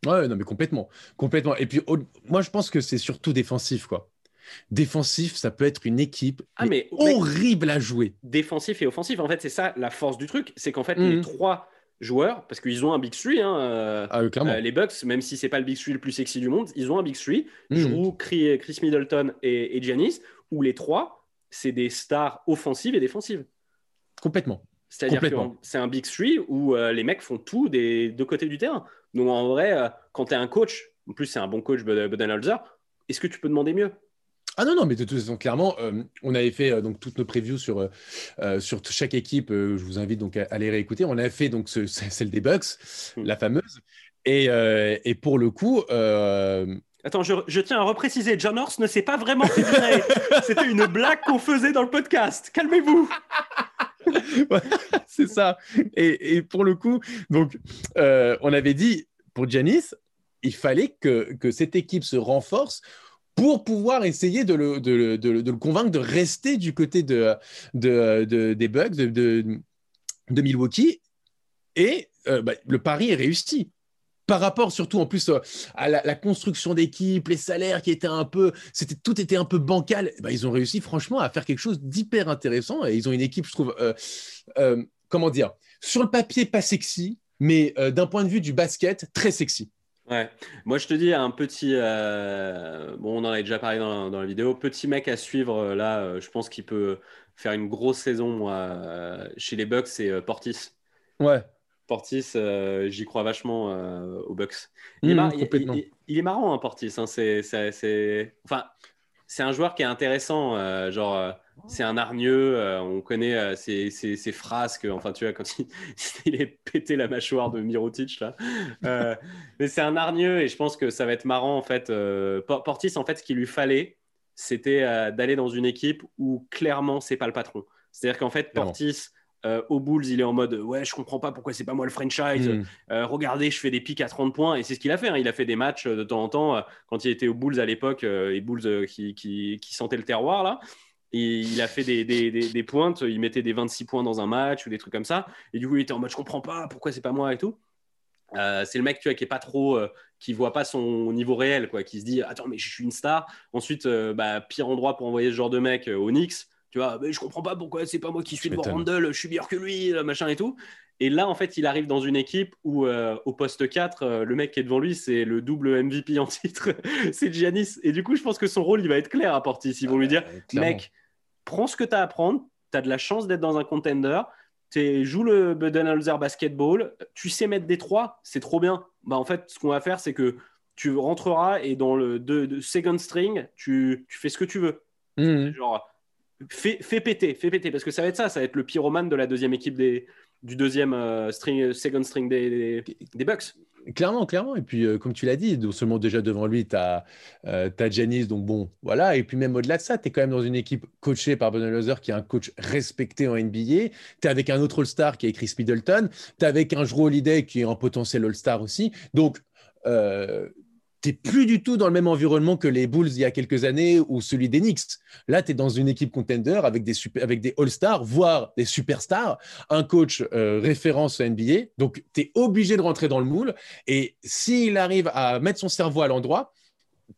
Speaker 1: Ouais, non, mais complètement. Complètement. Et puis, moi, je pense que c'est surtout défensif, quoi. Défensif, ça peut être une équipe ah, mais, horrible à jouer.
Speaker 2: Défensif et offensif, en fait, c'est ça la force du truc. C'est qu'en fait, les mhm. trois joueurs, parce qu'ils ont un Big Three. Hein, euh, ah, euh, les Bucks, même si c'est pas le Big Three le plus sexy du monde, ils ont un Big Three. Mmh. Chris, Chris Middleton et, et Giannis, où les trois, c'est des stars offensives et défensives.
Speaker 1: Complètement.
Speaker 2: C'est-à-dire que c'est un Big Three où euh, les mecs font tout des deux côtés du terrain. Donc en vrai, quand tu es un coach, en plus c'est un bon coach, Budenholzer, est-ce que tu peux demander mieux?
Speaker 1: Ah non, non, mais de toute façon, clairement, euh, on avait fait euh, donc toutes nos previews sur, euh, sur chaque équipe. je vous invite donc à, les réécouter. On avait fait donc celle des Bucks, hmm. la fameuse. Et, et, pour le coup.
Speaker 2: Attends, je, tiens à repréciser, John Horst ne s'est pas vraiment fait C'était une blague qu'on faisait dans le podcast. Calmez-vous.
Speaker 1: c'est ça. Et, et, pour le coup, donc, on avait dit pour Janice, il fallait que, que cette équipe se renforce pour pouvoir essayer de le, convaincre de rester du côté de, des Bucks, de, Milwaukee. Et euh, bah, le pari est réussi. Par rapport surtout en plus euh, à la, construction d'équipe, les salaires qui étaient un peu, tout était un peu bancal. Bah, ils ont réussi franchement à faire quelque chose d'hyper intéressant et ils ont une équipe, je trouve, euh, comment dire, sur le papier pas sexy, mais d'un point de vue du basket très sexy.
Speaker 2: Ouais, moi je te dis un petit, euh, bon on en a déjà parlé dans, la vidéo, petit mec à suivre euh, là, euh, je pense qu'il peut faire une grosse saison moi, chez les Bucks, c'est Portis.
Speaker 1: Ouais.
Speaker 2: Portis, j'y crois vachement aux Bucks. Il, est, mmh, il, est marrant, hein, Portis. Hein, c'est, enfin, c'est un joueur qui est intéressant. genre, c'est un hargneux. Euh, on connaît euh, ses, phrases enfin, tu vois, quand il, est pété la mâchoire de Mirotic là. Euh, mais c'est un hargneux et je pense que ça va être marrant en fait. Portis, en fait, ce qu'il lui fallait, c'était d'aller dans une équipe où clairement c'est pas le patron. C'est-à-dire qu'en fait, Portis. Au Bulls, il est en mode ouais, je comprends pas pourquoi c'est pas moi le franchise. Hmm. regardez, je fais des pics à 30 points et c'est ce qu'il a fait. Hein. Il a fait des matchs de temps en temps quand il était aux Bulls à l'époque, les Bulls qui, qui, qui, sentaient le terroir là. Et il a fait des, des, des, pointes, il mettait des 26 points dans un match ou des trucs comme ça. Et du coup, il était en mode, je comprends pas, pourquoi c'est pas moi et tout. Euh, c'est le mec tu vois, qui est pas trop, euh, qui voit pas son niveau réel, quoi, qui se dit, attends, mais je suis une star. Ensuite, euh, bah, pire endroit pour envoyer ce genre de mec au Knicks. Tu vois, mais je comprends pas pourquoi c'est pas moi qui suis devant Randall, je suis meilleur que lui, machin et tout. Et là, en fait, il arrive dans une équipe où, au poste 4, le mec qui est devant lui, c'est le double MVP en titre, c'est Giannis. Et du coup, je pense que son rôle, il va être clair à Portis. Ils vont lui dire, mec, prends ce que tu as à apprendre, tu as de la chance d'être dans un contender, tu joues le Budenholzer basketball, tu sais mettre des trois, c'est trop bien. Bah, en fait, ce qu'on va faire, c'est que tu rentreras et dans le de, second string, tu, tu, fais ce que tu veux. Mmh. Genre, fais, péter, fais péter, parce que ça va être ça, ça va être le pyromane de la deuxième équipe des, du deuxième euh, string, second string des, des Bucks.
Speaker 1: Clairement, clairement. Et puis, euh, comme tu l'as dit, non seulement déjà devant lui, tu as, euh, Janice, donc bon, voilà. Et puis, même au-delà de ça, tu es quand même dans une équipe coachée par Budenholzer, qui est un coach respecté en NBA. Tu es avec un autre All-Star qui est Chris Middleton. Tu es avec un Drew Holiday qui est un potentiel All-Star aussi. Donc, tu plus du tout dans le même environnement que les Bulls il y a quelques années ou celui des Knicks. Là, tu es dans une équipe contender avec des, avec des All-Stars, voire des superstars, un coach euh, référence NBA. Donc, tu es obligé de rentrer dans le moule. Et s'il arrive à mettre son cerveau à l'endroit,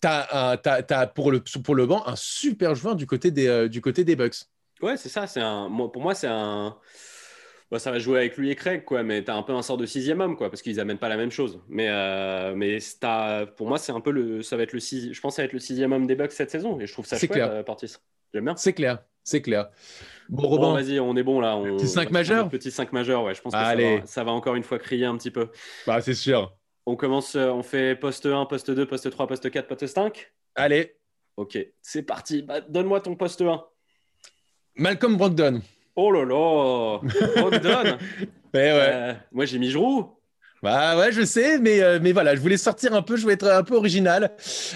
Speaker 1: tu as, pour, le, pour le banc un super joueur du côté des, euh, du côté des Bucks.
Speaker 2: Ouais, c'est ça. Un, pour moi, c'est un bah, ça va jouer avec lui et Craig, quoi, mais tu as un peu un sort de sixième homme, quoi, parce qu'ils amènent pas la même chose. Mais, euh, mais pour moi, c'est un peu le, ça va être le je pense que ça va être le sixième homme des Bucks cette saison, et je trouve ça chouette, clair. Euh, Portis. J'aime bien.
Speaker 1: C'est clair, c'est clair.
Speaker 2: Bon, Robin. vas-y, on est bon là. On...
Speaker 1: Petit 5 majeur
Speaker 2: Petit 5 majeur, ouais. Je pense que ça va, ça va, encore une fois crier un petit peu.
Speaker 1: Bah, c'est sûr.
Speaker 2: On commence, euh, on fait poste 1, poste 2, poste 3, poste 4, poste 5
Speaker 1: Allez.
Speaker 2: Ok, c'est parti. Bah, donne-moi ton poste 1.
Speaker 1: Malcolm Brogdon.
Speaker 2: Oh là là Brogdon
Speaker 1: Eh ouais. Euh,
Speaker 2: moi, j'ai mis Giroud.
Speaker 1: Bah ouais, je sais, mais, euh, mais voilà, je voulais sortir un peu, je voulais être un peu original.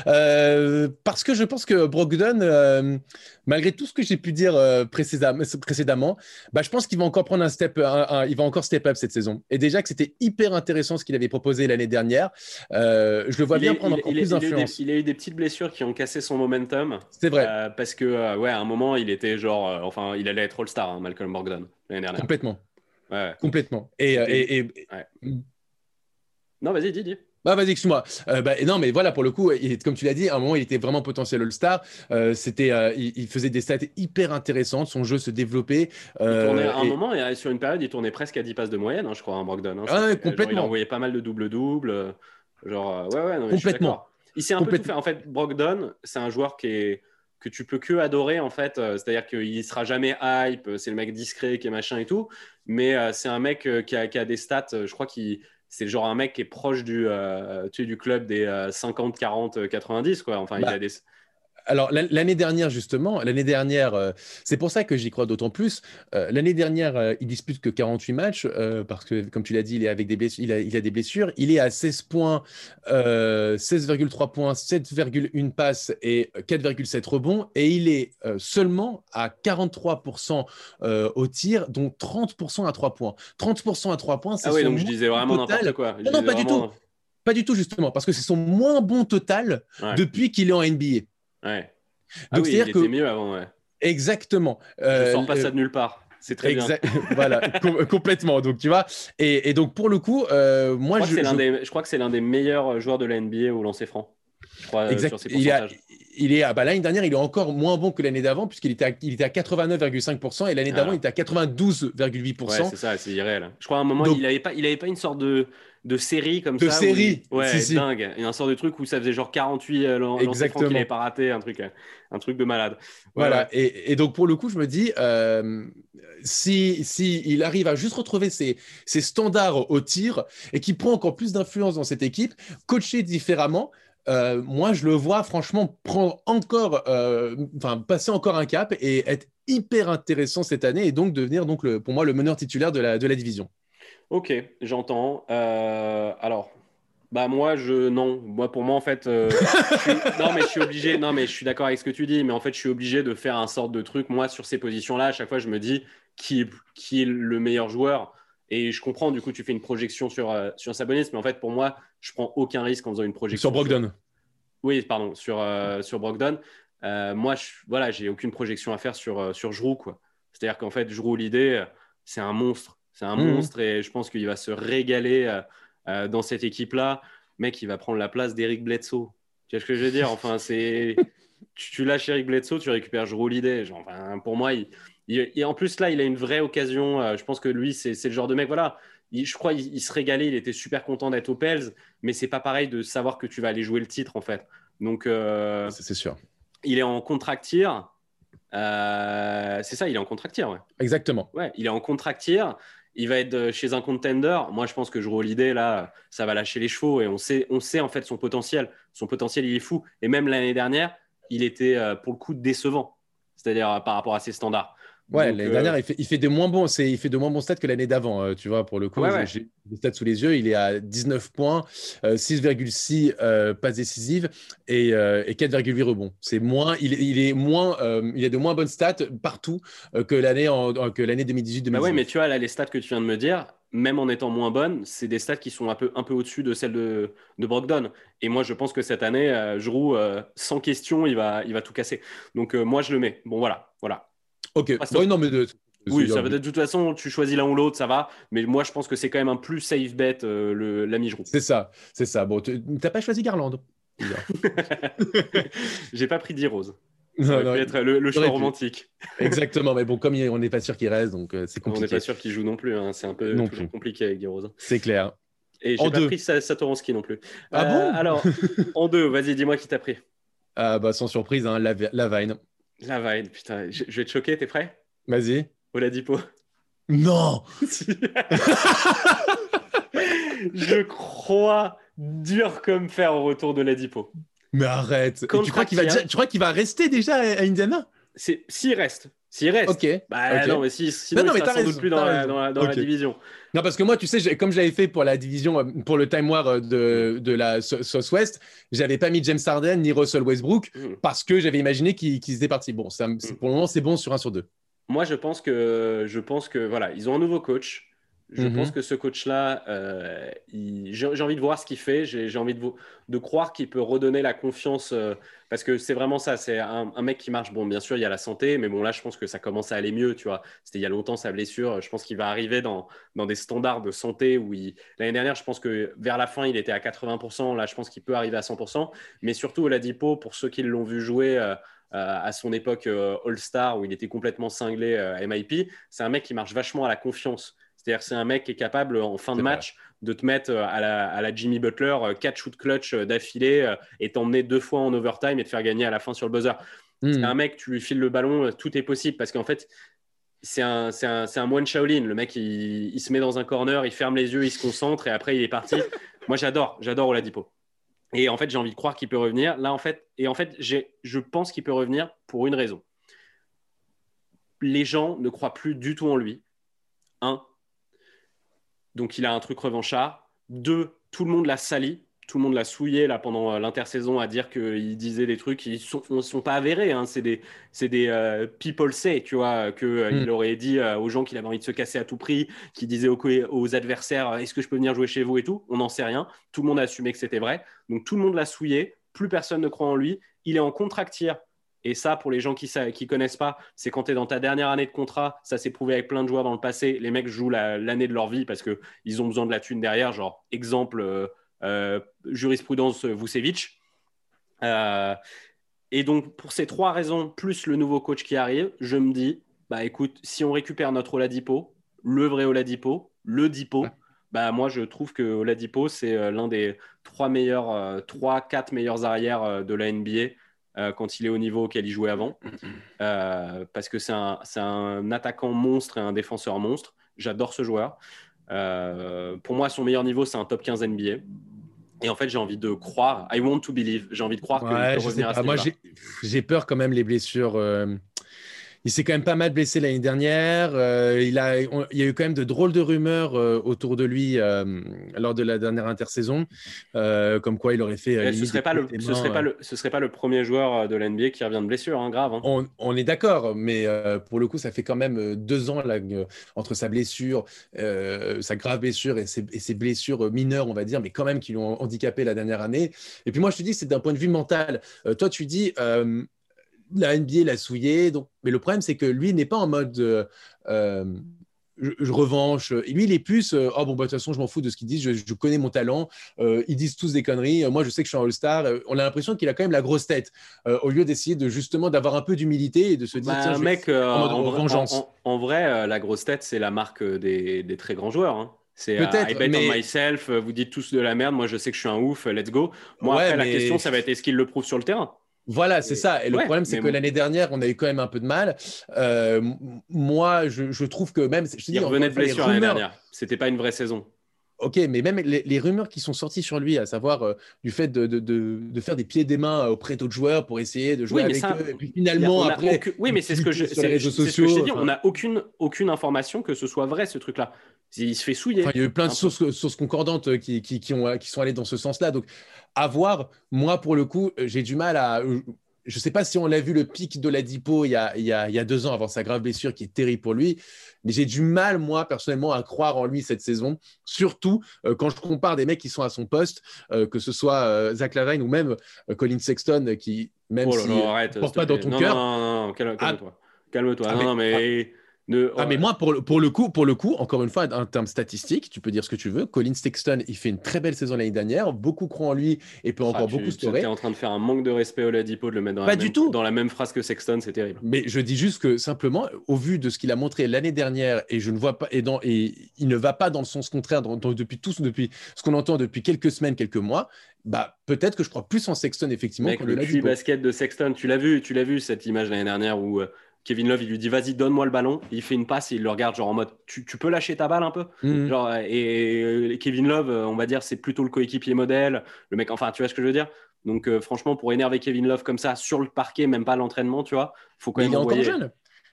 Speaker 1: Euh, parce que je pense que Brogdon, euh, malgré tout ce que j'ai pu dire précédemment, précédemment bah, je pense qu'il va encore prendre un step, il va encore step up cette saison. Et déjà que c'était hyper intéressant ce qu'il avait proposé l'année dernière, je le vois bien prendre encore plus d'influence.
Speaker 2: Il, a eu des petites blessures qui ont cassé son momentum.
Speaker 1: C'est vrai.
Speaker 2: parce que, ouais, à un moment, il était genre, enfin, il allait être All-Star, hein, Malcolm Brogdon, l'année dernière.
Speaker 1: Complètement. Ouais. Complètement. Et, et, et...
Speaker 2: Non, vas-y, dis, dis.
Speaker 1: Bah, vas-y, excuse-moi. Euh, bah, non, mais voilà, pour le coup, il, comme tu l'as dit, à un moment, il était vraiment potentiel All-Star. Euh, c'était, euh, il, faisait des stats hyper intéressantes. Son jeu se développait.
Speaker 2: il tournait, à un moment, et sur une période, il tournait presque à 10 passes de moyenne, hein, je crois, en Brogdon. Hein.
Speaker 1: Ah, complètement.
Speaker 2: il envoyait pas mal de double-double. Genre, ouais, ouais, non,
Speaker 1: complètement.
Speaker 2: il s'est un peu tout fait. En fait, Brogdon, c'est un joueur qui est que tu peux que adorer en fait. C'est-à-dire qu'il sera jamais hype, c'est le mec discret qui est machin et tout, mais c'est un mec qui a, qui a, des stats, je crois qu'il c'est genre un mec qui est proche du, euh, tu du club des 50, 40, 90. Quoi. Enfin, il
Speaker 1: bah,
Speaker 2: a des...
Speaker 1: Alors l'année dernière justement, l'année dernière, euh, c'est pour ça que j'y crois d'autant plus. Euh, l'année dernière, euh, il dispute que 48 matchs parce que comme tu l'as dit, il est avec des blessures, il a, des blessures. Il est à 16 points, 16,3 points, 7,1 passes et 4,7 rebonds et il est seulement à 43% au tir, dont 30% à 3 points. 30% à 3 points,
Speaker 2: c'est Ah oui, donc je disais vraiment n'importe quoi.
Speaker 1: non, pas du tout. Pas du tout justement, parce que c'est son moins bon total depuis qu'il est en NBA.
Speaker 2: Ouais. Ah Donc, oui, il était mieux avant, ouais.
Speaker 1: Exactement.
Speaker 2: Euh, Je sors pas ça de nulle part. C'est très bien.
Speaker 1: voilà, complètement. Donc, tu vois. Et, et donc, pour le coup, euh, moi,
Speaker 2: je crois, je, des, je crois que c'est l'un des meilleurs joueurs de la NBA au lancer franc. Je crois, euh, sur ses.
Speaker 1: Il, est, ah bah, l'année dernière, il est encore moins bon que l'année d'avant, puisqu'il était à, il était à 89,5% et l'année d'avant, il était à 92,8%. Ouais,
Speaker 2: c'est ça, c'est irréel. Je crois à un moment, il n'avait pas, il avait pas une sorte de de série comme ça.
Speaker 1: De série
Speaker 2: Ouais, dingue. Il y a un sort de truc où ça faisait genre 48 euh, Exactement. qu'il n'avait pas raté, un truc, euh, un truc de malade.
Speaker 1: voilà. Et, donc, pour le coup, je me dis, euh, si, si il arrive à juste retrouver ses, ses standards au tir et qu'il prend encore plus d'influence dans cette équipe, coacher différemment, euh, moi, je le vois franchement prendre encore, enfin, passer encore un cap et être hyper intéressant cette année et donc devenir donc le, pour moi le meneur titulaire de la, de la division.
Speaker 2: Ok, j'entends. Euh, alors, bah moi, je non. Moi, pour moi, en fait, euh, non, mais je suis obligé. Non, mais je suis d'accord avec ce que tu dis, mais en fait, je suis obligé de faire un sorte de truc. Moi, sur ces positions-là, à chaque fois, je me dis qui est, qui est le meilleur joueur. Et je comprends. Du coup, tu fais une projection sur euh, sur Sabonis, mais en fait, pour moi, je prends aucun risque en faisant une projection
Speaker 1: sur Brogdon.
Speaker 2: Oui, pardon, sur sur Brogdon. moi, je... voilà, j'ai aucune projection à faire sur sur Jrou, quoi. C'est-à-dire qu'en fait, Jrou, l'idée, c'est un monstre c'est un mmh. monstre et je pense qu'il va se régaler euh, euh, dans cette équipe-là. Mec, il va prendre la place d'Eric Bledsoe. Tu vois ce que je veux dire? Enfin, c'est. tu, lâches Eric Bledsoe, tu récupères Jrue Holiday. Enfin, pour moi, il, et en plus, là, il a une vraie occasion. Euh, je pense que lui, c'est le genre de mec, voilà. je crois qu'il se régalait, il était super content d'être au Pels, mais c'est pas pareil de savoir que tu vas aller jouer le titre, en fait. Donc,
Speaker 1: c'est sûr.
Speaker 2: Il est en contractir. c'est ça, il est en contractir, ouais.
Speaker 1: Exactement.
Speaker 2: Ouais, il est en contractir il va être euh, chez un contender. Moi, je pense que je l'idée là, ça va lâcher les chevaux et on sait, on sait en fait son potentiel. Son potentiel, il est fou. Et même l'année dernière, il était euh, pour le coup décevant, c'est-à-dire euh, par rapport à ses standards.
Speaker 1: Ouais, l'année dernière, il fait, il fait, de moins bons, il fait de moins bons stats que l'année d'avant, tu vois, pour le coup. J'ai les stats sous les yeux, il est à 19 points, 6,6 passes décisives et, 4,8 rebonds. C'est moins, il, il, est moins, il a de moins bonnes stats partout que l'année que l'année 2018-2019. Bah
Speaker 2: ouais, mais tu vois, là, les stats que tu viens de me dire, même en étant moins bonnes, c'est des stats qui sont un peu, un peu au-dessus de celles de, de Brogdon. Et moi, je pense que cette année, roule sans question, il va, il va tout casser. Donc, moi, je le mets. Bon, voilà, voilà.
Speaker 1: Ok. non, mais
Speaker 2: oui, ça va de toute façon, tu choisis l'un ou l'autre, ça va. Mais moi, je pense que c'est quand même un plus safe bet, euh, le l'ami Giroud.
Speaker 1: C'est ça, c'est ça. Bon, t'as pas choisi Garland
Speaker 2: J'ai pas pris D-Rose. Ça non, être le, choix romantique.
Speaker 1: Exactement, mais bon, comme on n'est pas sûr qu'il reste, donc euh, c'est compliqué.
Speaker 2: On n'est pas sûr qu'il joue non plus, hein. c'est un peu non plus. compliqué avec D-Rose.
Speaker 1: C'est clair.
Speaker 2: Et j'ai pas deux. pris Satoransky non plus.
Speaker 1: Ah bon euh,
Speaker 2: Alors, en deux, vas-y, dis-moi qui t'a pris.
Speaker 1: Ah bah sans surprise, hein, la, la Vine.
Speaker 2: La Vine, putain, je, vais te choquer, t'es prêt?
Speaker 1: Vas-y.
Speaker 2: Oladipo.
Speaker 1: Non
Speaker 2: Je crois dur comme fer au retour de Ladipo.
Speaker 1: Mais arrête. tu crois qu'il va, tu crois qu'il va rester déjà à Indiana?
Speaker 2: S'il reste, S'il reste.
Speaker 1: Ok.
Speaker 2: Bah non, mais si, sinon
Speaker 1: Non, non,
Speaker 2: il
Speaker 1: mais
Speaker 2: sera
Speaker 1: t'as
Speaker 2: sans doute
Speaker 1: raison,
Speaker 2: plus dans, la,
Speaker 1: raison.
Speaker 2: dans la- dans la
Speaker 1: Ok.
Speaker 2: division.
Speaker 1: Non, parce que moi, tu sais, comme je l'avais fait pour la division, euh, pour le Time War euh, de, de la So- Southwest, j'avais pas mis James Harden ni Russell Westbrook
Speaker 2: Mm.
Speaker 1: parce que j'avais imaginé qu'ils qu'ils étaient partis. Bon, ça,
Speaker 2: Mm.
Speaker 1: pour le moment, c'est bon sur un sur deux.
Speaker 2: Moi, je pense que, je pense que voilà, ils ont un nouveau coach. Je
Speaker 1: Mhm.
Speaker 2: pense que ce coach-là, euh, j'ai envie de voir ce qu'il fait. J'ai envie de, croire qu'il peut redonner la confiance. euh, parce que c'est vraiment ça. C'est un, un mec qui marche. Bon, bien sûr, il y a la santé. Mais bon, là, je pense que ça commence à aller mieux. Tu vois, c'était il y a longtemps sa blessure. Je pense qu'il va arriver dans, dans des standards de santé où l'année dernière, je pense que vers la fin, il était à 80%. Là, je pense qu'il peut arriver à 100%. Mais surtout, Oladipo, pour ceux qui l'ont vu jouer. euh, euh, à son époque euh, All-Star où il était complètement cinglé euh, MIP, c'est un mec qui marche vachement à la confiance. C'est-à-dire que c'est un mec qui est capable en fin de
Speaker 1: C'est
Speaker 2: match de te mettre euh, à la, à la Jimmy Butler euh, quatre shoots clutch euh, d'affilée euh, et t'emmener deux fois en overtime et te faire gagner à la fin sur le buzzer. C'est
Speaker 1: Mm.
Speaker 2: un mec, tu lui files le ballon, euh, tout est possible parce qu'en fait, c'est un, c'est un, c'est un moine Shaolin. Le mec, il, il se met dans un corner, il ferme les yeux, il se concentre et après, il est parti. Moi, j'adore, j'adore Oladipo. Et en fait, j'ai envie de croire qu'il peut revenir. Là, en fait, et en fait, je pense qu'il peut revenir pour une raison. Les gens ne croient plus du tout en lui. Un, donc il a un truc revanchard. Deux, tout le monde l'a sali. Tout le monde l'a souillé là pendant euh, l'intersaison à dire qu'il disait des trucs qui ne sont pas avérés. hein. C'est des, c'est des euh, people say, tu vois, qu'il
Speaker 1: Mm.
Speaker 2: aurait dit euh, aux gens qu'il avait envie de se casser à tout prix, qu'il disait aux, adversaires euh, est-ce que je peux venir jouer chez vous et tout? On n'en sait rien. Tout le monde a assumé que c'était vrai. Donc tout le monde l'a souillé. Plus personne ne croit en lui. Il est en contractière. Et ça, pour les gens qui ne connaissent pas, c'est quand tu es dans ta dernière année de contrat. Ça s'est prouvé avec plein de joueurs dans le passé. Les mecs jouent la- l'année de leur vie parce qu'ils ont besoin de la thune derrière. Genre, exemple, euh, euh, jurisprudence Vucevic. Euh, et donc, pour ces trois raisons, plus le nouveau coach qui arrive, je me dis, bah écoute, si on récupère notre Oladipo, le vrai Oladipo, le Dipo,
Speaker 1: Ouais.
Speaker 2: bah moi je trouve que Oladipo c'est euh, l'un des trois meilleurs, euh, trois, quatre meilleurs arrières de la NBA euh, quand il est au niveau auquel il jouait avant, Euh, parce que c'est un, c'est un attaquant monstre et un défenseur monstre. J'adore ce joueur. Euh, pour moi, son meilleur niveau, c'est un top 15 NBA. Et en fait, j'ai envie de croire. I want to believe. J'ai envie de croire qu'il
Speaker 1: Ouais,
Speaker 2: peut
Speaker 1: je sais
Speaker 2: revenir à ce
Speaker 1: pas. Moi, j'ai peur quand même les blessures. Il s'est quand même pas mal blessé l'année dernière. Euh, il, a, on- il y a eu quand même de drôles de rumeurs euh, autour de lui euh, lors de la dernière intersaison, comme quoi il aurait fait.
Speaker 2: ce
Speaker 1: limite
Speaker 2: serait pas le, ce serait pas le, ce serait pas le premier joueur de la NBA qui revient de blessure, hein, grave. hein.
Speaker 1: On, on est d'accord, mais pour le coup, ça fait quand même deux ans là, entre sa blessure, sa grave blessure et ses, et ses blessures mineures, on va dire, mais quand même qui l'ont handicapé la dernière année. Et puis moi, je te dis, c'est d'un point de vue mental. Toi, tu dis, la NBA l'a souillé, donc... mais le problème, c'est que lui n'est pas en mode. euh, euh, je, je revanche. Et lui, il est plus, euh, oh bon, bah, de toute façon, je m'en fous de ce qu'ils disent, je, je connais mon talent. Euh, ils disent tous des conneries. Moi, je sais que je suis un All-Star. On a l'impression qu'il a quand même la grosse tête, au lieu d'essayer de justement d'avoir un peu d'humilité et de se dire,
Speaker 2: Bah,
Speaker 1: tiens,
Speaker 2: un
Speaker 1: je vais-
Speaker 2: mec,
Speaker 1: en mode
Speaker 2: en,
Speaker 1: vengeance.
Speaker 2: en- en- en vrai, la grosse tête, c'est la marque des, des très grands joueurs. hein. C'est
Speaker 1: Peut-être,
Speaker 2: I bet
Speaker 1: mais-
Speaker 2: on myself, vous dites tous de la merde, moi je sais que je suis un ouf, let's go. Moi,
Speaker 1: Ouais,
Speaker 2: après, la question, ça va être est-ce qu'il le prouve sur le terrain?
Speaker 1: Voilà, c'est ça. Et le problème, c'est que
Speaker 2: bon.
Speaker 1: l'année dernière, on a eu quand même un peu de mal. Euh, moi, je, je trouve que même. Je te dis,
Speaker 2: Il revenait de blessure l'année dernière. C'était pas une vraie saison.
Speaker 1: Ok, mais même les, les rumeurs qui sont sorties sur lui, à savoir euh, du fait de, de, de, de faire des pieds et des mains auprès d'autres joueurs pour essayer de jouer
Speaker 2: Oui, mais
Speaker 1: avec
Speaker 2: ça,
Speaker 1: eux, et puis finalement,
Speaker 2: a
Speaker 1: après.
Speaker 2: aucun- Oui, mais c'est ce que je,
Speaker 1: sur les
Speaker 2: c'est-
Speaker 1: réseaux
Speaker 2: c'est ce que je t'ai
Speaker 1: sociaux,
Speaker 2: dit.
Speaker 1: enfin.
Speaker 2: On n'a aucune, aucune information que ce soit vrai, ce truc-là. Il se fait souiller.
Speaker 1: Enfin, il y a eu plein de
Speaker 2: Un peu.
Speaker 1: sources, sources concordantes euh, qui, qui, qui, ont, qui sont allées dans ce sens-là. Donc, à voir. Moi, pour le coup, euh, j'ai du mal à. Je ne sais pas si on l'a vu le pic de la Dipo il y, a, il, y a, il y a deux ans avant sa grave blessure qui est terrible pour lui. Mais j'ai du mal, moi, personnellement, à croire en lui cette saison. Surtout euh, quand je compare des mecs qui sont à son poste, euh, que ce soit euh, Zach Lavine ou même euh, Colin Sexton, qui, même
Speaker 2: Oh là
Speaker 1: si. euh,
Speaker 2: arrête,
Speaker 1: porte pas dans ton
Speaker 2: non,
Speaker 1: cœur.
Speaker 2: Non, non, non,
Speaker 1: Ah.
Speaker 2: calme-toi. Calme-toi.
Speaker 1: Ah,
Speaker 2: non,
Speaker 1: mais-
Speaker 2: non, mais. Ne-
Speaker 1: Ah, mais moi, pour le, pour, le coup, pour le coup, encore une fois, en termes statistiques, tu peux dire ce que tu veux. Colin Sexton, il fait une très belle saison l'année dernière. Beaucoup croient en lui et peut
Speaker 2: Ah,
Speaker 1: encore
Speaker 2: tu-
Speaker 1: beaucoup
Speaker 2: tu
Speaker 1: scorer.
Speaker 2: es en train de faire un manque de respect au Ladipo de le mettre dans,
Speaker 1: Pas
Speaker 2: la,
Speaker 1: du
Speaker 2: même,
Speaker 1: tout.
Speaker 2: dans la même phrase que Sexton, c'est terrible.
Speaker 1: Mais je dis juste que simplement, au vu de ce qu'il a montré l'année dernière, et je ne vois pas, et, dans, et il ne va pas dans le sens contraire dans- dans- depuis tous, depuis ce qu'on entend depuis quelques semaines, quelques mois, bah peut-être que je crois plus en Sexton effectivement qu'en
Speaker 2: le
Speaker 1: Oladipo.
Speaker 2: basket de Sexton, tu l'as vu, tu l'as vu cette image l'année dernière où euh, Kevin Love il lui dit vas-y donne-moi le ballon, il fait une passe et il le regarde genre en mode tu, tu peux lâcher ta balle un peu
Speaker 1: Mhm.
Speaker 2: genre euh, et euh, Kevin Love euh, on va dire c'est plutôt le coéquipier modèle, le mec enfin tu vois ce que je veux dire donc euh, franchement pour énerver Kevin Love comme ça sur le parquet même pas l'entraînement tu vois faut quand
Speaker 1: Mais
Speaker 2: même
Speaker 1: il est encore
Speaker 2: envoyer-
Speaker 1: jeune.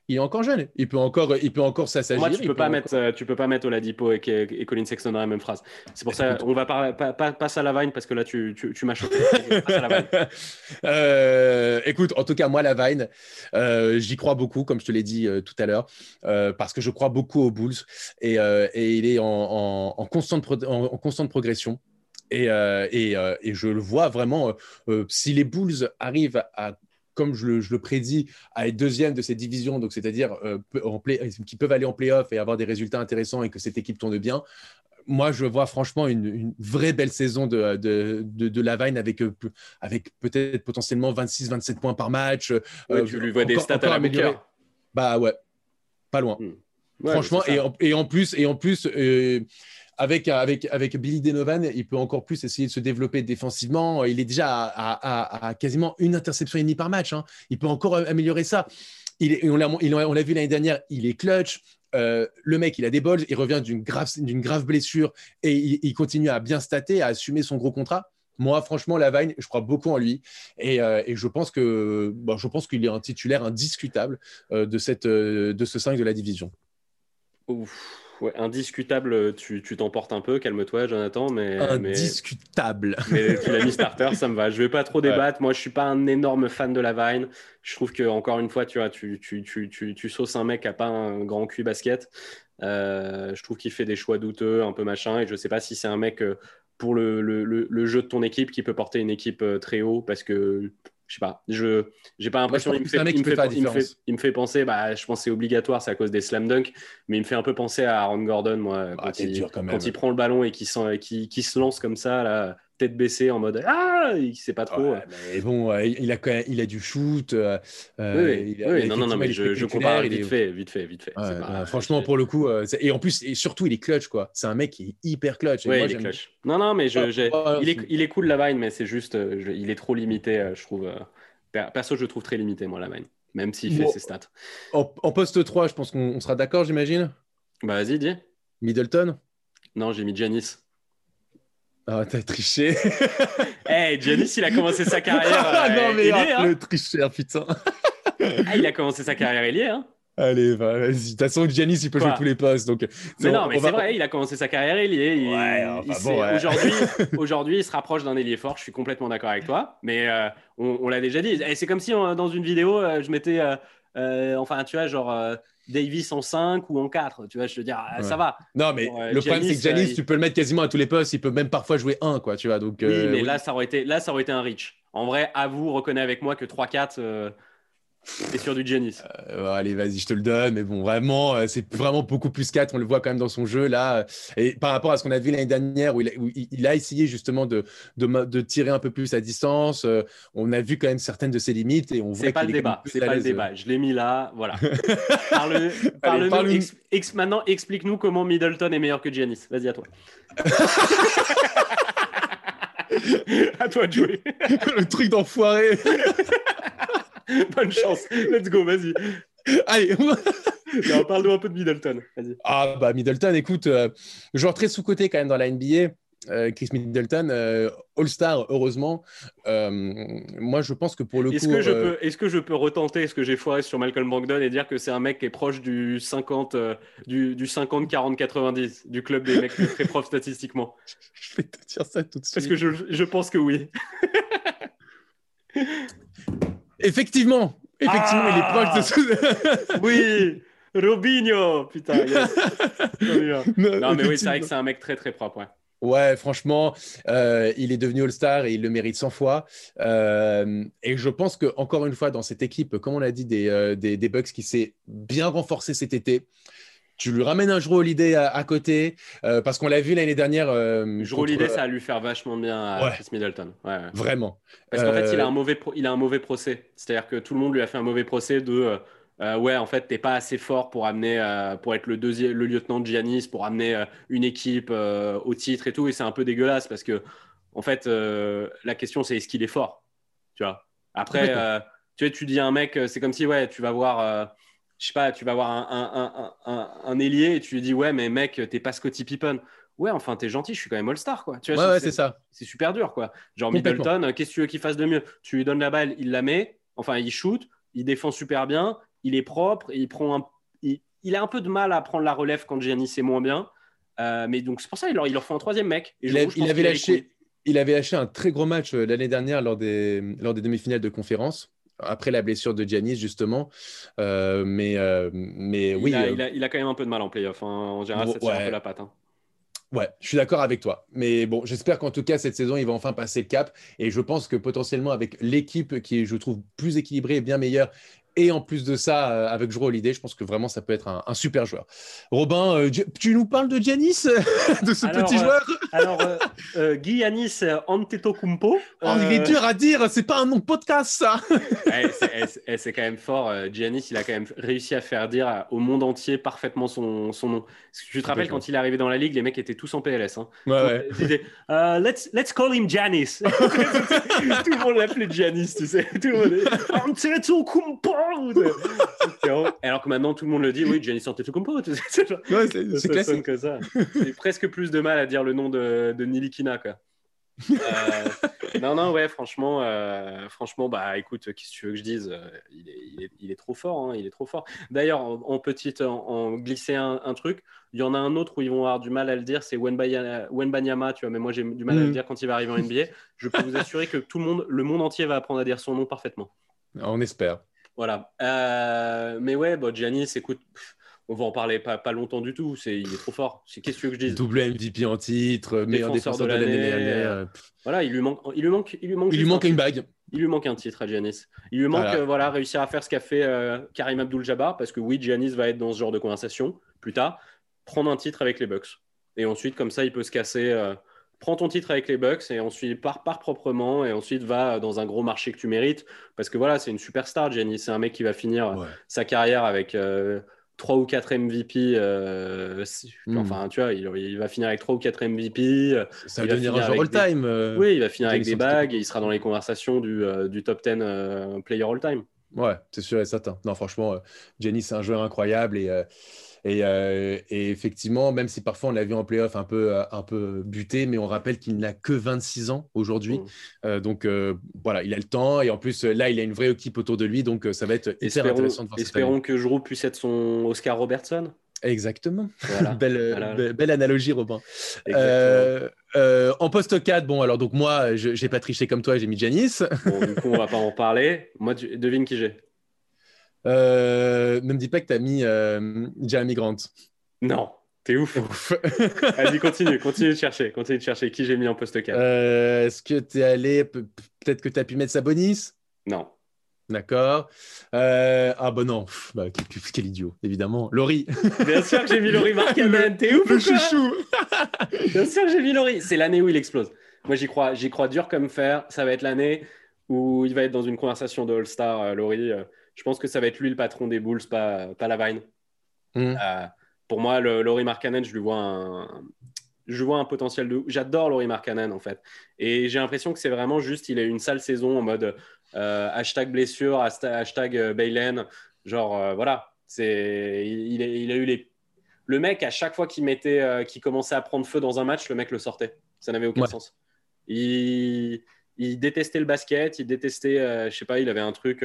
Speaker 1: Il est encore jeune. Il peut encore, il peut encore s'assagir.
Speaker 2: Moi, tu peux pas
Speaker 1: mettre,
Speaker 2: euh, tu peux pas mettre Oladipo et, et, Colin Sexton dans la même phrase. C'est pour ça, on va pas, pas, passer à la Vine parce que là, tu, tu, m'as choqué.
Speaker 1: euh, écoute, en tout cas, moi, la Vine, euh, j'y crois beaucoup, comme je te l'ai dit euh, tout à l'heure, parce que je crois beaucoup aux Bulls et, et il est en, en, en constante, en, constante progression. Et, et, et, je le vois vraiment, si les Bulls arrivent à comme je le, prédis, à être deuxième de cette division, donc c'est-à-dire euh, qui peuvent aller en playoff et avoir des résultats intéressants et que cette équipe tourne bien. Moi, je vois franchement une, vraie belle saison de, de, de, Lavine avec, euh, avec peut-être potentiellement 26-27 points par match.
Speaker 2: Euh, tu lui vois des stats à la
Speaker 1: Bah ouais, pas loin. Hmm. franchement, et en, et en, plus, et en plus avec, avec, avec Billy Denovan, il peut encore plus essayer de se développer défensivement. Il est déjà à, quasiment une interception et demie par match. Hein. Il peut encore améliorer ça. Il est, on l'a vu l'année dernière, il est clutch. Euh, le mec, il a des balls, il revient d'une grave, grave blessure et il, continue à bien stater, à assumer son gros contrat. Moi, franchement, Lavine, je crois beaucoup en lui et, euh, je pense que je pense qu'il est un titulaire indiscutable euh, de, cette, de ce 5 de la division.
Speaker 2: Ouf indiscutable, tu t'emportes un peu, calme-toi, Jonathan. Mais,
Speaker 1: indiscutable.
Speaker 2: Mais, tu l'as mis starter, ça me va. Je vais pas trop débattre. Moi, je suis pas un énorme fan de la Vine. Je trouve que encore une fois, tu vois, tu, tu, tu, tu, sauces un mec qui a pas un grand cul basket. Euh, je trouve qu'il fait des choix douteux, un peu machin, et je sais pas si c'est un mec euh, pour le, le, le, jeu de ton équipe qui peut porter une équipe euh, très haut, parce que je sais pas, je j'ai pas l'impression qu'il me fait, il me fait, penser, bah, je pense c'est obligatoire, c'est à cause des slam dunk, mais il me fait un peu penser à Aaron Gordon, moi, ah, quand, il, quand il, prend le ballon et qui, qui, qui se lance comme ça, là, tête baissée en mode ah il sait pas trop.
Speaker 1: Mais bon il a quand même, il a du shoot euh,
Speaker 2: oui, oui, non non non mais je, je compare vite fait vite fait vite fait.
Speaker 1: Franchement pour le coup euh, et en plus et surtout il est clutch quoi. C'est un mec qui est hyper clutch
Speaker 2: oui, il est clutch. Non non mais je, il, est, il est cool la vine mais c'est juste euh, il est trop limité je trouve perso je le trouve très limité moi la vine même s'il fait ses stats.
Speaker 1: en, en, poste 3 je pense qu'on sera d'accord j'imagine?
Speaker 2: Bah vas-y dis.
Speaker 1: Middleton?
Speaker 2: Non j'ai mis Janis
Speaker 1: ah, t'as triché.
Speaker 2: hey, Giannis, il a commencé sa carrière.
Speaker 1: Ah non, mais hein. le tricheur, putain.
Speaker 2: ah, il a commencé sa carrière ailier, hein.
Speaker 1: Allez, vas-y. De toute façon, Giannis, il peut jouer tous les postes. Donc,
Speaker 2: mais non, mais c'est vrai, il a commencé sa carrière ailier. Il, ouais, Aujourd'hui, il se rapproche d'un ailier fort. Je suis complètement d'accord avec toi. Mais euh, on, l'a déjà dit. c'est comme si dans une vidéo, euh, je mettais. Euh, enfin, tu vois, genre Davis en 5 ou en 4. Tu vois, je veux dire, ça va.
Speaker 1: Non, mais euh, le problème, c'est que Janis, euh, tu peux le mettre quasiment à tous les postes. Il peut même parfois jouer 1, quoi. Tu vois, donc,
Speaker 2: oui, euh, mais Là, ça aurait été, là, ça aurait été un reach. En vrai, à vous, reconnais avec moi que 3-4, c'est sur du Giannis.
Speaker 1: Euh, allez, vas-y, je te le donne. Mais bon, vraiment, euh, c'est vraiment beaucoup plus 4. On le voit quand même dans son jeu là. Et par rapport à ce qu'on a vu l'année dernière, où il, a, essayé justement de, de, tirer un peu plus à distance, euh, on a vu quand même certaines de ses limites. Et on
Speaker 2: voit pas le débat. C'est pas le débat. Je l'ai mis là. Voilà. parle, parle, parle maintenant, explique-nous comment Middleton est meilleur que Giannis. Vas-y, à toi. à toi de jouer.
Speaker 1: le truc d'enfoiré.
Speaker 2: Bonne chance. Let's go, vas-y.
Speaker 1: Allez.
Speaker 2: Parle-nous un peu de Middleton.
Speaker 1: Ah, bah, Middleton, écoute, euh, genre très sous-côté quand même dans la NBA. Euh, Chris Middleton, euh, All-Star, heureusement. moi, je pense que pour le
Speaker 2: est-ce
Speaker 1: coup.
Speaker 2: Que je peux, est-ce que je peux retenter ce que j'ai foiré sur Malcolm Brogdon et dire que c'est un mec qui est proche du 50, du, du 50, 40, 90, du club des mecs très profs statistiquement?
Speaker 1: Je vais te dire ça tout de suite.
Speaker 2: Parce que je, je pense que oui.
Speaker 1: Effectivement, effectivement, il est proche de
Speaker 2: ce. Ah oui, Robinho, putain. non, mais oui, c'est vrai que c'est un mec très très propre. Ouais.
Speaker 1: Ouais, franchement, euh, il est devenu All-Star et il le mérite 100 fois. Euh, et je pense que encore une fois, dans cette équipe, comme on l'a dit, des, euh, des, des Bucks qui s'est bien renforcé cet été, tu lui ramènes un joueur Holiday à, à côté, euh, parce qu'on l'a vu l'année dernière. Euh,
Speaker 2: joueur Holiday, ça va lui faire vachement bien à Chris Middleton. Ouais,
Speaker 1: Vraiment.
Speaker 2: Parce qu'en fait, il a, euh, un mauvais il a un mauvais procès. C'est-à-dire que tout le monde lui a fait un mauvais procès de euh, ouais, en fait, t'es pas assez fort pour amener, pour être le deuxième, le lieutenant de Giannis, pour amener une équipe au titre et tout. Et c'est un peu dégueulasse parce que, en fait, la question c'est est-ce qu'il est fort, tu vois? Après, tu vois, tu dis à un mec, c'est comme si ouais, tu vas voir je sais pas, tu vas voir un, un, un, ailier et tu lui dis ouais mais mec t'es pas Scotty Pippen. Ouais enfin t'es gentil, je suis quand même All-Star quoi.
Speaker 1: Tu vois, ouais, c'est ça.
Speaker 2: C'est super dur quoi. Genre Middleton, qu'est-ce que tu veux qu'il fasse de mieux? Tu lui donnes la balle, il la met, enfin il shoot, il défend super bien, il est propre, il prend un, il, a un peu de mal à prendre la relève quand Giannis est moins bien. Euh, mais donc c'est pour ça qu'il leur, il leur faut un troisième mec.
Speaker 1: il, avait lâché, il avait lâché un très gros match euh, l'année dernière lors des, lors des demi-finales de conférence après la blessure de Giannis, justement. Euh, mais, mais oui.
Speaker 2: Il a, il, a, quand même un peu de mal en playoff. Hein. En général, ça tire un peu la patte. Hein.
Speaker 1: Ouais, je suis d'accord avec toi. Mais bon, j'espère qu'en tout cas, cette saison, il va enfin passer le cap. Et je pense que potentiellement, avec l'équipe qui est, je trouve, plus équilibrée et bien meilleure, et en plus de ça, euh, avec Jero Holiday, je pense que vraiment ça peut être un, super joueur. Robin, euh, tu nous parles de Giannis, de ce petit joueur?
Speaker 2: euh, Alors, euh, Giannis Antetokounmpo.
Speaker 1: Oh, il est dur à dire, c'est pas un nom podcast ça.
Speaker 2: c'est quand même fort. Giannis, il a quand même réussi à faire dire au monde entier parfaitement son, son nom. Je te rappelle, quand il est arrivé dans la ligue, les mecs étaient tous en PLS. Hein.
Speaker 1: Ouais,
Speaker 2: ouais. let's, let's call him Giannis. Tout le monde l'appelait Giannis, tu sais. Tout le monde. Antetokounmpo alors que maintenant tout le monde le dit, oui, Giannis Antetokounmpo.
Speaker 1: C'est ouais, classique.
Speaker 2: que ça. J'ai presque plus de mal à dire le nom de, de Nilikina, quoi. Euh, non, non, ouais, franchement, euh, franchement, bah écoute, qu'est-ce que tu veux que je dise euh, il est, il, est, il, est, trop fort, hein, il est trop fort. D'ailleurs, en, petite, en, glisser un, truc, il y en a un autre où ils vont avoir du mal à le dire, c'est Wenbanyama, tu vois, mais moi j'ai du mal à le mm. dire quand il va arriver en NBA. Je peux vous assurer que tout le monde, le monde entier va apprendre à dire son nom parfaitement.
Speaker 1: On espère.
Speaker 2: Voilà. Euh, mais ouais, bon, Giannis, écoute, on va en parler pas, pas longtemps du tout. C'est, il est trop fort. C'est qu'est-ce que je dis?
Speaker 1: Double MVP en titre, meilleur défenseur, de l'année dernière.
Speaker 2: Voilà, il lui manque, il lui manque, il lui manque,
Speaker 1: il lui manque une bague.
Speaker 2: Il lui manque un titre à Giannis. Il lui manque, voilà, euh, réussir à faire ce qu'a fait euh, Karim Abdul-Jabbar, parce que oui, Giannis va être dans ce genre de conversation plus tard, prendre un titre avec les Bucks. Et ensuite, comme ça, il peut se casser prends ton titre avec les Bucks et ensuite pars, proprement et ensuite va dans un gros marché que tu mérites. Parce que voilà c'est une superstar Jenny c'est un mec qui va finir sa carrière avec euh, 3 ou 4 MVP euh, hmm. enfin tu vois il, va finir avec 3 ou 4 MVP
Speaker 1: ça va devenir un joueur all-time
Speaker 2: euh, oui il va finir avec des bagues et il sera dans les conversations du, euh, du top 10 player all-time.
Speaker 1: Ouais c'est sûr et certain. Non franchement Jenny c'est un joueur incroyable et euh, et, effectivement, même si parfois on l'a vu en playoff un peu, euh, un peu buté, mais on rappelle qu'il n'a que 26 ans aujourd'hui. Mmh. Euh, donc voilà, il a le temps. Et en plus, là, il a une vraie équipe autour de lui. Donc ça va être hyper intéressant de voir
Speaker 2: Espérons que Giroud puisse être son Oscar Robertson.
Speaker 1: Exactement. belle, belle, analogie, Robin. en poste 4, bon, alors donc moi, je n'ai pas triché comme toi, j'ai mis Janis.
Speaker 2: Bon, du coup, on va pas en parler. Moi, devine qui j'ai.
Speaker 1: Euh, ne me dis pas que tu as mis euh, Jeremy Grant.
Speaker 2: Non, t'es ouf. Vas-y, continue, continue de chercher. Continue de chercher qui j'ai mis en poste 4.
Speaker 1: Euh, est-ce que tu es allé. Peut-être que tu as pu mettre Sabonis?
Speaker 2: Non.
Speaker 1: D'accord. ah bon non, bah, quel, idiot, évidemment. Laurie.
Speaker 2: Bien sûr que j'ai mis Laurie Markkanen, t'es ouf
Speaker 1: Le chouchou.
Speaker 2: Bien sûr que j'ai mis Laurie. C'est l'année où il explose. Moi j'y crois, j'y crois dur comme fer. Ça va être l'année où il va être dans une conversation de All-Star, Laurie. Je pense que ça va être lui le patron des Bulls, pas, pas Lavine. Mm. Euh, pour moi, le, Laurie Markkanen, je lui vois un, je vois un potentiel de. J'adore Laurie Markkanen en fait. Et j'ai l'impression que c'est vraiment juste, il a eu une sale saison en mode euh, hashtag blessure, hashtag euh, Baylen. Genre, voilà. C'est, il, il, a eu les. Le mec, à chaque fois qu'il mettait, qu'il commençait à prendre feu dans un match, le mec le sortait. Ça n'avait aucun sens. Il, il, détestait le basket, il détestait, je sais pas, il avait un truc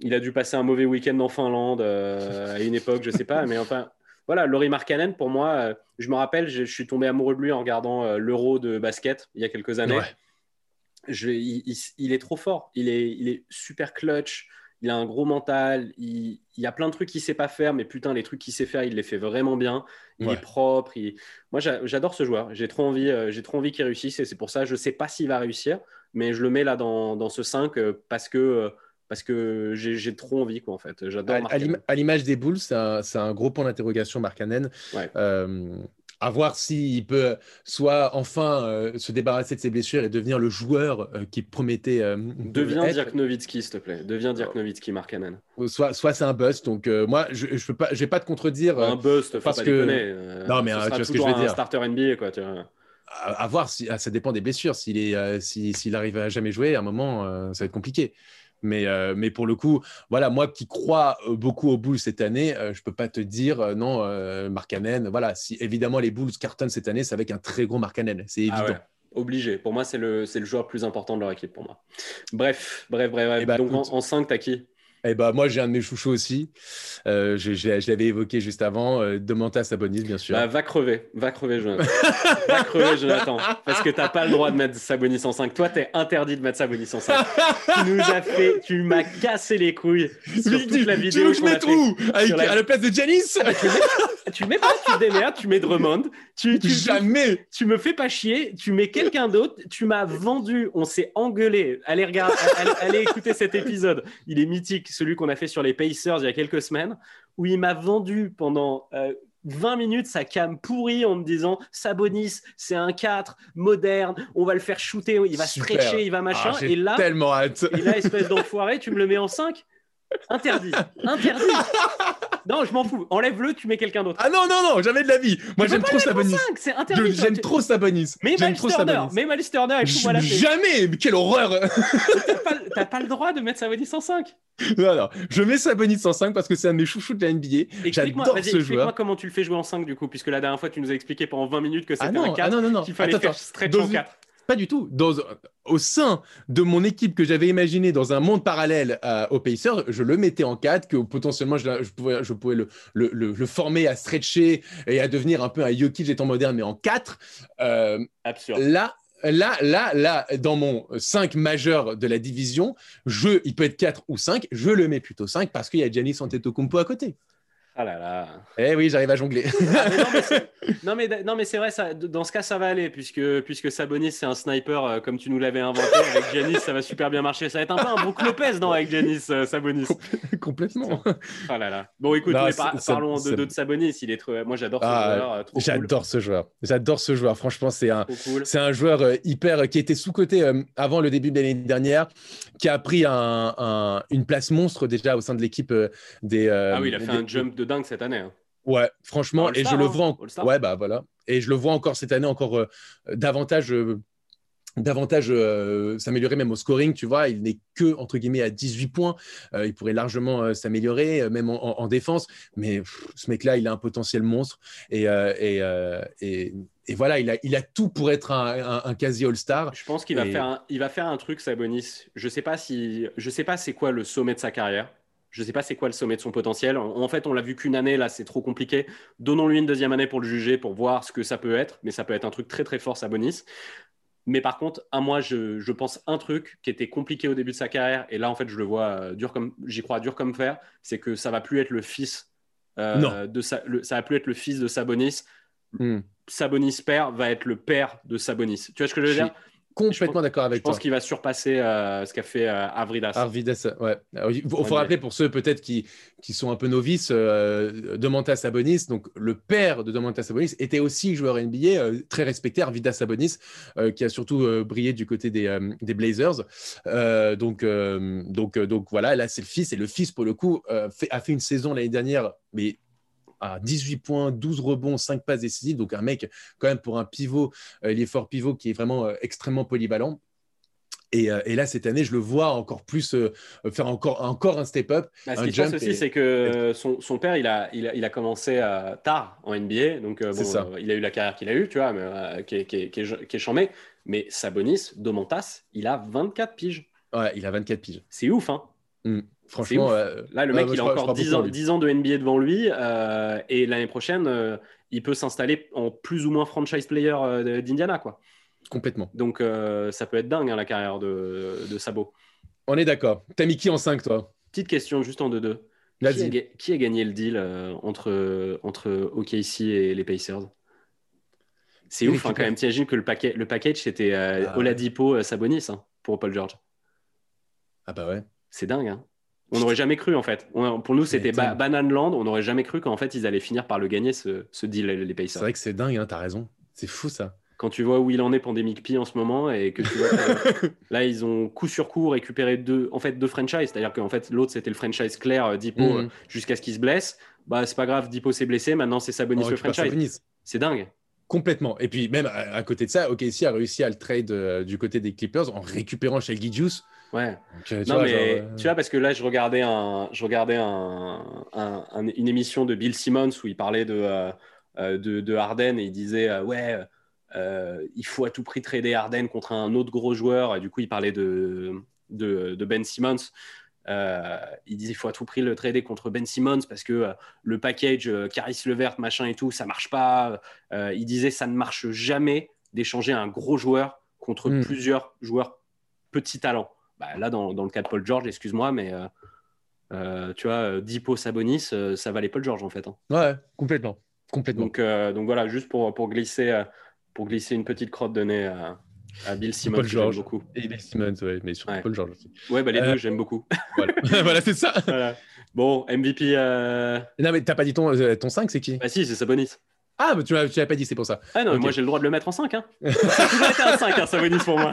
Speaker 2: il a dû passer un mauvais week-end en Finlande euh, à une époque, je sais pas. Mais enfin, voilà, Laurie Markkanen, pour moi, euh, je me rappelle, je, suis tombé amoureux de lui en regardant euh, l'Euro de basket il y a quelques années. Je, il, est trop fort. Il est, il est super clutch. Il a un gros mental. Il, y a plein de trucs qu'il sait pas faire, mais putain, les trucs qu'il sait faire, il les fait vraiment bien. Il est propre. Moi, j'adore ce joueur. J'ai trop envie, j'ai trop envie qu'il réussisse. Et c'est pour ça, je sais pas s'il va réussir, mais je le mets là dans, dans ce 5 parce que parce que j'ai trop envie, quoi, en fait. J'adore
Speaker 1: À, l'image des Bulls, c'est un, gros point d'interrogation, Mark Hannon. Euh, à voir s'il peut soit enfin euh, se débarrasser de ses blessures et devenir le joueur euh, qui promettait.
Speaker 2: Deviens Dirk Nowitzki, s'il te plaît. Deviens Dirk Nowitzki, Mark Hannon.
Speaker 1: Soit, soit c'est un bust. Donc moi, je ne je vais pas te contredire.
Speaker 2: un bust, parce pas que.
Speaker 1: non, mais tu vois ce que je veux dire. Un
Speaker 2: starter NBA, quoi. Tu vois.
Speaker 1: À, voir, si, ah, ça dépend des blessures. S'il est, s'il arrive à jamais jouer, à un moment, ça va être compliqué. Mais, euh, mais pour le coup, voilà, moi qui crois euh, beaucoup aux Bulls cette année, euh, je ne peux pas te dire non, Markkanen. Voilà, si évidemment les Bulls cartonnent cette année, c'est avec un très gros Markkanen, c'est ah évident.
Speaker 2: Obligé. Pour moi, c'est le, le joueur le plus important de leur équipe pour moi. Bref, bref, bref. bref. Ben, Donc en, 5, t'as qui?
Speaker 1: Eh ben, moi, j'ai un de mes chouchous aussi. Euh, je, je, je l'avais évoqué juste avant. Euh, Demantas Sabonis, bien sûr.
Speaker 2: Bah, va crever, va crever, Jonathan. va crever, Jonathan. Parce que t'as pas le droit de mettre Sabonis en 5. Toi, t'es interdit de mettre Sabonis en 5. tu nous as fait, tu m'as cassé les couilles sur toute
Speaker 1: tu-
Speaker 2: la
Speaker 1: tu
Speaker 2: vidéo.
Speaker 1: veux que je mette où? Avec-
Speaker 2: la-
Speaker 1: À la place de Janis
Speaker 2: Tu mets pas, tu te démerdes, tu mets Drummond. Tu, tu,
Speaker 1: Jamais
Speaker 2: tu me fais pas chier, tu mets quelqu'un d'autre, tu m'as vendu, on s'est engueulé. Allez regarder, allez, allez écouter cet épisode. Il est mythique, celui qu'on a fait sur les Pacers il y a quelques semaines, où il m'a vendu pendant euh, 20 minutes sa cam pourrie en me disant Sabonis, c'est un 4 moderne, on va le faire shooter, il va
Speaker 1: Super.
Speaker 2: stretcher, il va machin.
Speaker 1: Ah,
Speaker 2: et là,
Speaker 1: tellement hâte.
Speaker 2: et là, espèce d'enfoiré, tu me le mets en 5 Interdit, interdit. Non, je m'en fous. Enlève-le, tu mets quelqu'un d'autre.
Speaker 1: Ah non, non, non, jamais de la vie Moi, j'aime trop Sabonis.
Speaker 2: 5, c'est interdit.
Speaker 1: J'aime trop Sabonis.
Speaker 2: Mais
Speaker 1: Sabonis.
Speaker 2: mais et fous-moi la.
Speaker 1: Jamais Mais quelle horreur
Speaker 2: T'as pas, le droit de mettre Sabonis en 5.
Speaker 1: Non, non, je mets Sabonis en 5 parce que c'est un de mes chouchous de la NBA.
Speaker 2: Explique-moi,
Speaker 1: J'adore ce
Speaker 2: explique-moi
Speaker 1: joueur.
Speaker 2: comment tu le fais jouer en 5 du coup, puisque la dernière fois tu nous as expliqué pendant 20 minutes que c'était
Speaker 1: Ah
Speaker 2: un 4,
Speaker 1: ah non, non, non.
Speaker 2: qu'il fallait
Speaker 1: Attends,
Speaker 2: faire stretch en
Speaker 1: une-
Speaker 2: 4.
Speaker 1: Pas du tout. Dans, au sein de mon équipe que j'avais imaginé dans un monde parallèle euh, aux Pacers, je le mettais en 4, que potentiellement je, je pouvais, je pouvais le, le, le- le former à stretcher et à devenir un peu un Jokic étant moderne, mais en 4. Euh,
Speaker 2: Absurde.
Speaker 1: là, là, là, là, dans mon 5 majeur de la division, je, il peut être 4 ou 5, je le mets plutôt 5 parce qu'il y a Giannis Antetokounmpo à côté.
Speaker 2: Ah là là.
Speaker 1: Eh oui, j'arrive à jongler.
Speaker 2: Ah, mais non, mais c'est- non, mais, non, mais c'est vrai, ça, dans ce cas, ça va aller, puisque, puisque Sabonis, c'est un sniper euh, comme tu nous l'avais inventé. Avec Giannis, ça va super bien marcher. Ça va être un peu un Brook Lopez, non, avec Giannis, euh, Sabonis?
Speaker 1: Complètement.
Speaker 2: Ah là là. Bon, écoute,
Speaker 1: Non,
Speaker 2: mais par- parlons de, de, Sabonis. Il est trop... Moi, j'adore ce
Speaker 1: Ah,
Speaker 2: joueur. euh.
Speaker 1: J'adore ce joueur. J'adore ce joueur. Franchement, c'est un,
Speaker 2: Trop cool.
Speaker 1: C'est un joueur euh, hyper qui était sous-coté euh, avant le début de l'année dernière, qui a pris un- un- une place monstre déjà au sein de l'équipe des.
Speaker 2: Ah oui, il a fait
Speaker 1: des-
Speaker 2: un jump de dingue cette année. hein.
Speaker 1: Ouais, franchement, et je le
Speaker 2: hein.
Speaker 1: vois. en-. Ouais, bah voilà. Et je le vois encore cette année encore euh, davantage. euh, davantage euh, s'améliorer même au scoring, tu vois, il n'est que entre guillemets à 18 points, il pourrait largement s'améliorer, même en, en- en défense, mais pff, ce mec-là, il a un potentiel monstre et, et, et, et voilà, il a, il a tout pour être un, un- un quasi All-Star.
Speaker 2: Je pense qu'il va, faire un, il va faire un truc, Sabonis. Je sais pas si, je sais pas c'est quoi le sommet de sa carrière. Je sais pas c'est quoi le sommet de son potentiel. En, en fait, on l'a vu qu'une année, là, c'est trop compliqué. Donnons-lui une deuxième année pour le juger, pour voir ce que ça peut être. Mais ça peut être un truc très très fort, Sabonis. Mais par contre, à moi, je, je pense un truc qui était compliqué au début de sa carrière, et là, en fait, je le vois euh, dur comme, j'y crois dur comme fer, c'est que ça va plus être le fils euh, de sa, le- ça va plus être le fils de Sabonis.
Speaker 1: Hmm.
Speaker 2: Sabonis père va être le père de Sabonis. Tu vois ce que je veux
Speaker 1: Je
Speaker 2: dire?
Speaker 1: Complètement d'accord
Speaker 2: Je
Speaker 1: avec
Speaker 2: pense
Speaker 1: toi.
Speaker 2: qu'il va surpasser euh, ce qu'a fait euh, Avridas.
Speaker 1: Arvidas, ouais. Alors, il faut,
Speaker 2: Ouais,
Speaker 1: faut
Speaker 2: mais-
Speaker 1: rappeler pour ceux peut-être qui, qui sont un peu novices, euh, Domantas Sabonis, donc le père de Domantas Sabonis, était aussi joueur NBA, euh, très respecté, Arvidas Sabonis, euh, qui a surtout brillé du côté des, des Blazers. Donc, donc, donc voilà, là c'est le fils, et le fils pour le coup fait- a fait une saison l'année dernière, mais à 18 points, 12 rebonds, 5 passes décisives, donc un mec quand même pour un pivot, euh, il est fort pivot qui est vraiment euh, extrêmement polyvalent. Et, euh, et là, cette année, je le vois encore plus euh, faire encore, encore un step-up.
Speaker 2: Bah, ce qui se passe aussi,
Speaker 1: et-
Speaker 2: c'est que son, son père, il a, il a, il a commencé euh, tard en NBA. Donc, euh, bon,
Speaker 1: ça.
Speaker 2: il a eu la carrière qu'il a eue, tu vois, mais, qui, est, qui, est, qui, est, qui est chambée. Mais Sabonis, Domantas, il a 24 piges.
Speaker 1: Ouais, il a 24 piges.
Speaker 2: C'est ouf, hein
Speaker 1: Franchement, euh,
Speaker 2: Là, le mec, il a encore
Speaker 1: crois
Speaker 2: 10
Speaker 1: beaucoup en
Speaker 2: ans,
Speaker 1: lui.
Speaker 2: 10 ans de NBA devant lui. euh, et l'année prochaine, euh, il peut s'installer en plus ou moins franchise player d'Indiana, quoi.
Speaker 1: complètement.
Speaker 2: Donc, ça peut être dingue, hein, la carrière de, de Sabo.
Speaker 1: On est d'accord. T'as mis qui en 5, toi?
Speaker 2: Petite question, juste en 2-2. Qui, a qui gagné le deal euh, entre, entre OKC et les Pacers? C'est ouf hein, quand
Speaker 1: Clippers.
Speaker 2: même. T'imagines que le, paquet, le package, c'était euh,
Speaker 1: Ah.
Speaker 2: Oladipo, Sabonis hein, pour Paul George.
Speaker 1: Ah bah ouais.
Speaker 2: C'est dingue. Hein on n'aurait jamais cru en fait. On- pour nous, c'était ba
Speaker 1: Putain.
Speaker 2: Banane Land. On n'aurait jamais cru qu'en fait, ils allaient finir par le gagner, ce, ce deal, les
Speaker 1: C'est
Speaker 2: Pacers.
Speaker 1: vrai que c'est dingue, hein, t'as raison. C'est fou ça.
Speaker 2: Quand tu vois où il en est Pandemic P en ce moment et que tu vois que, là, ils ont coup sur coup récupéré deux, en fait, deux franchises. C'est-à-dire qu'en fait, l'autre, c'était le franchise clair euh, Dipo
Speaker 1: Mhm.
Speaker 2: euh, jusqu'à ce qu'il se blesse. Bah, c'est pas grave, Dipo s'est blessé. Maintenant, c'est Sabonis
Speaker 1: On
Speaker 2: le franchise. C'est dingue.
Speaker 1: Complètement. Et puis même à, à côté de ça, OKC a réussi à le trade euh, du côté des Clippers en récupérant Shai Gilgeous.
Speaker 2: Ouais.
Speaker 1: Donc, euh, tu
Speaker 2: non,
Speaker 1: vois,
Speaker 2: mais
Speaker 1: genre, euh,
Speaker 2: tu vois, parce que là, je regardais, un, je regardais un, un- un- une émission de Bill Simmons où il parlait de, de, de Harden et il disait Ouais, il faut à tout prix trader Harden contre un autre gros joueur. Et du coup, il parlait de, de, de Ben Simmons. Il disait il faut à tout prix le trader contre Ben Simmons parce que le package Caris Levert, machin et tout, ça marche pas. il disait ça ne marche jamais d'échanger un gros joueur contre hmm. plusieurs joueurs petits talents. Bah, là, dans, dans, le cas de Paul George, excuse-moi, mais euh, tu vois, Dipo Sabonis, euh, ça valait Paul George en fait. Hein.
Speaker 1: Ouais, complètement. complètement.
Speaker 2: Donc, euh, donc voilà, juste pour, pour, glisser, pour glisser une petite crotte de nez à, Bill Simmons, Paul George. beaucoup.
Speaker 1: Et Bill Simmons, ouais, mais surtout Paul George aussi.
Speaker 2: Ouais, bah, les deux, j'aime beaucoup.
Speaker 1: voilà, voilà c'est ça.
Speaker 2: Bon, MVP.
Speaker 1: Non, mais t'as pas dit ton, ton 5, c'est qui?
Speaker 2: Bah si, c'est Sabonis.
Speaker 1: Ah, mais tu l'avais pas dit, c'est pour ça.
Speaker 2: Ah non, moi j'ai le droit de le mettre en 5. Hein. ça toujours été un 5, hein, Sabonis pour moi.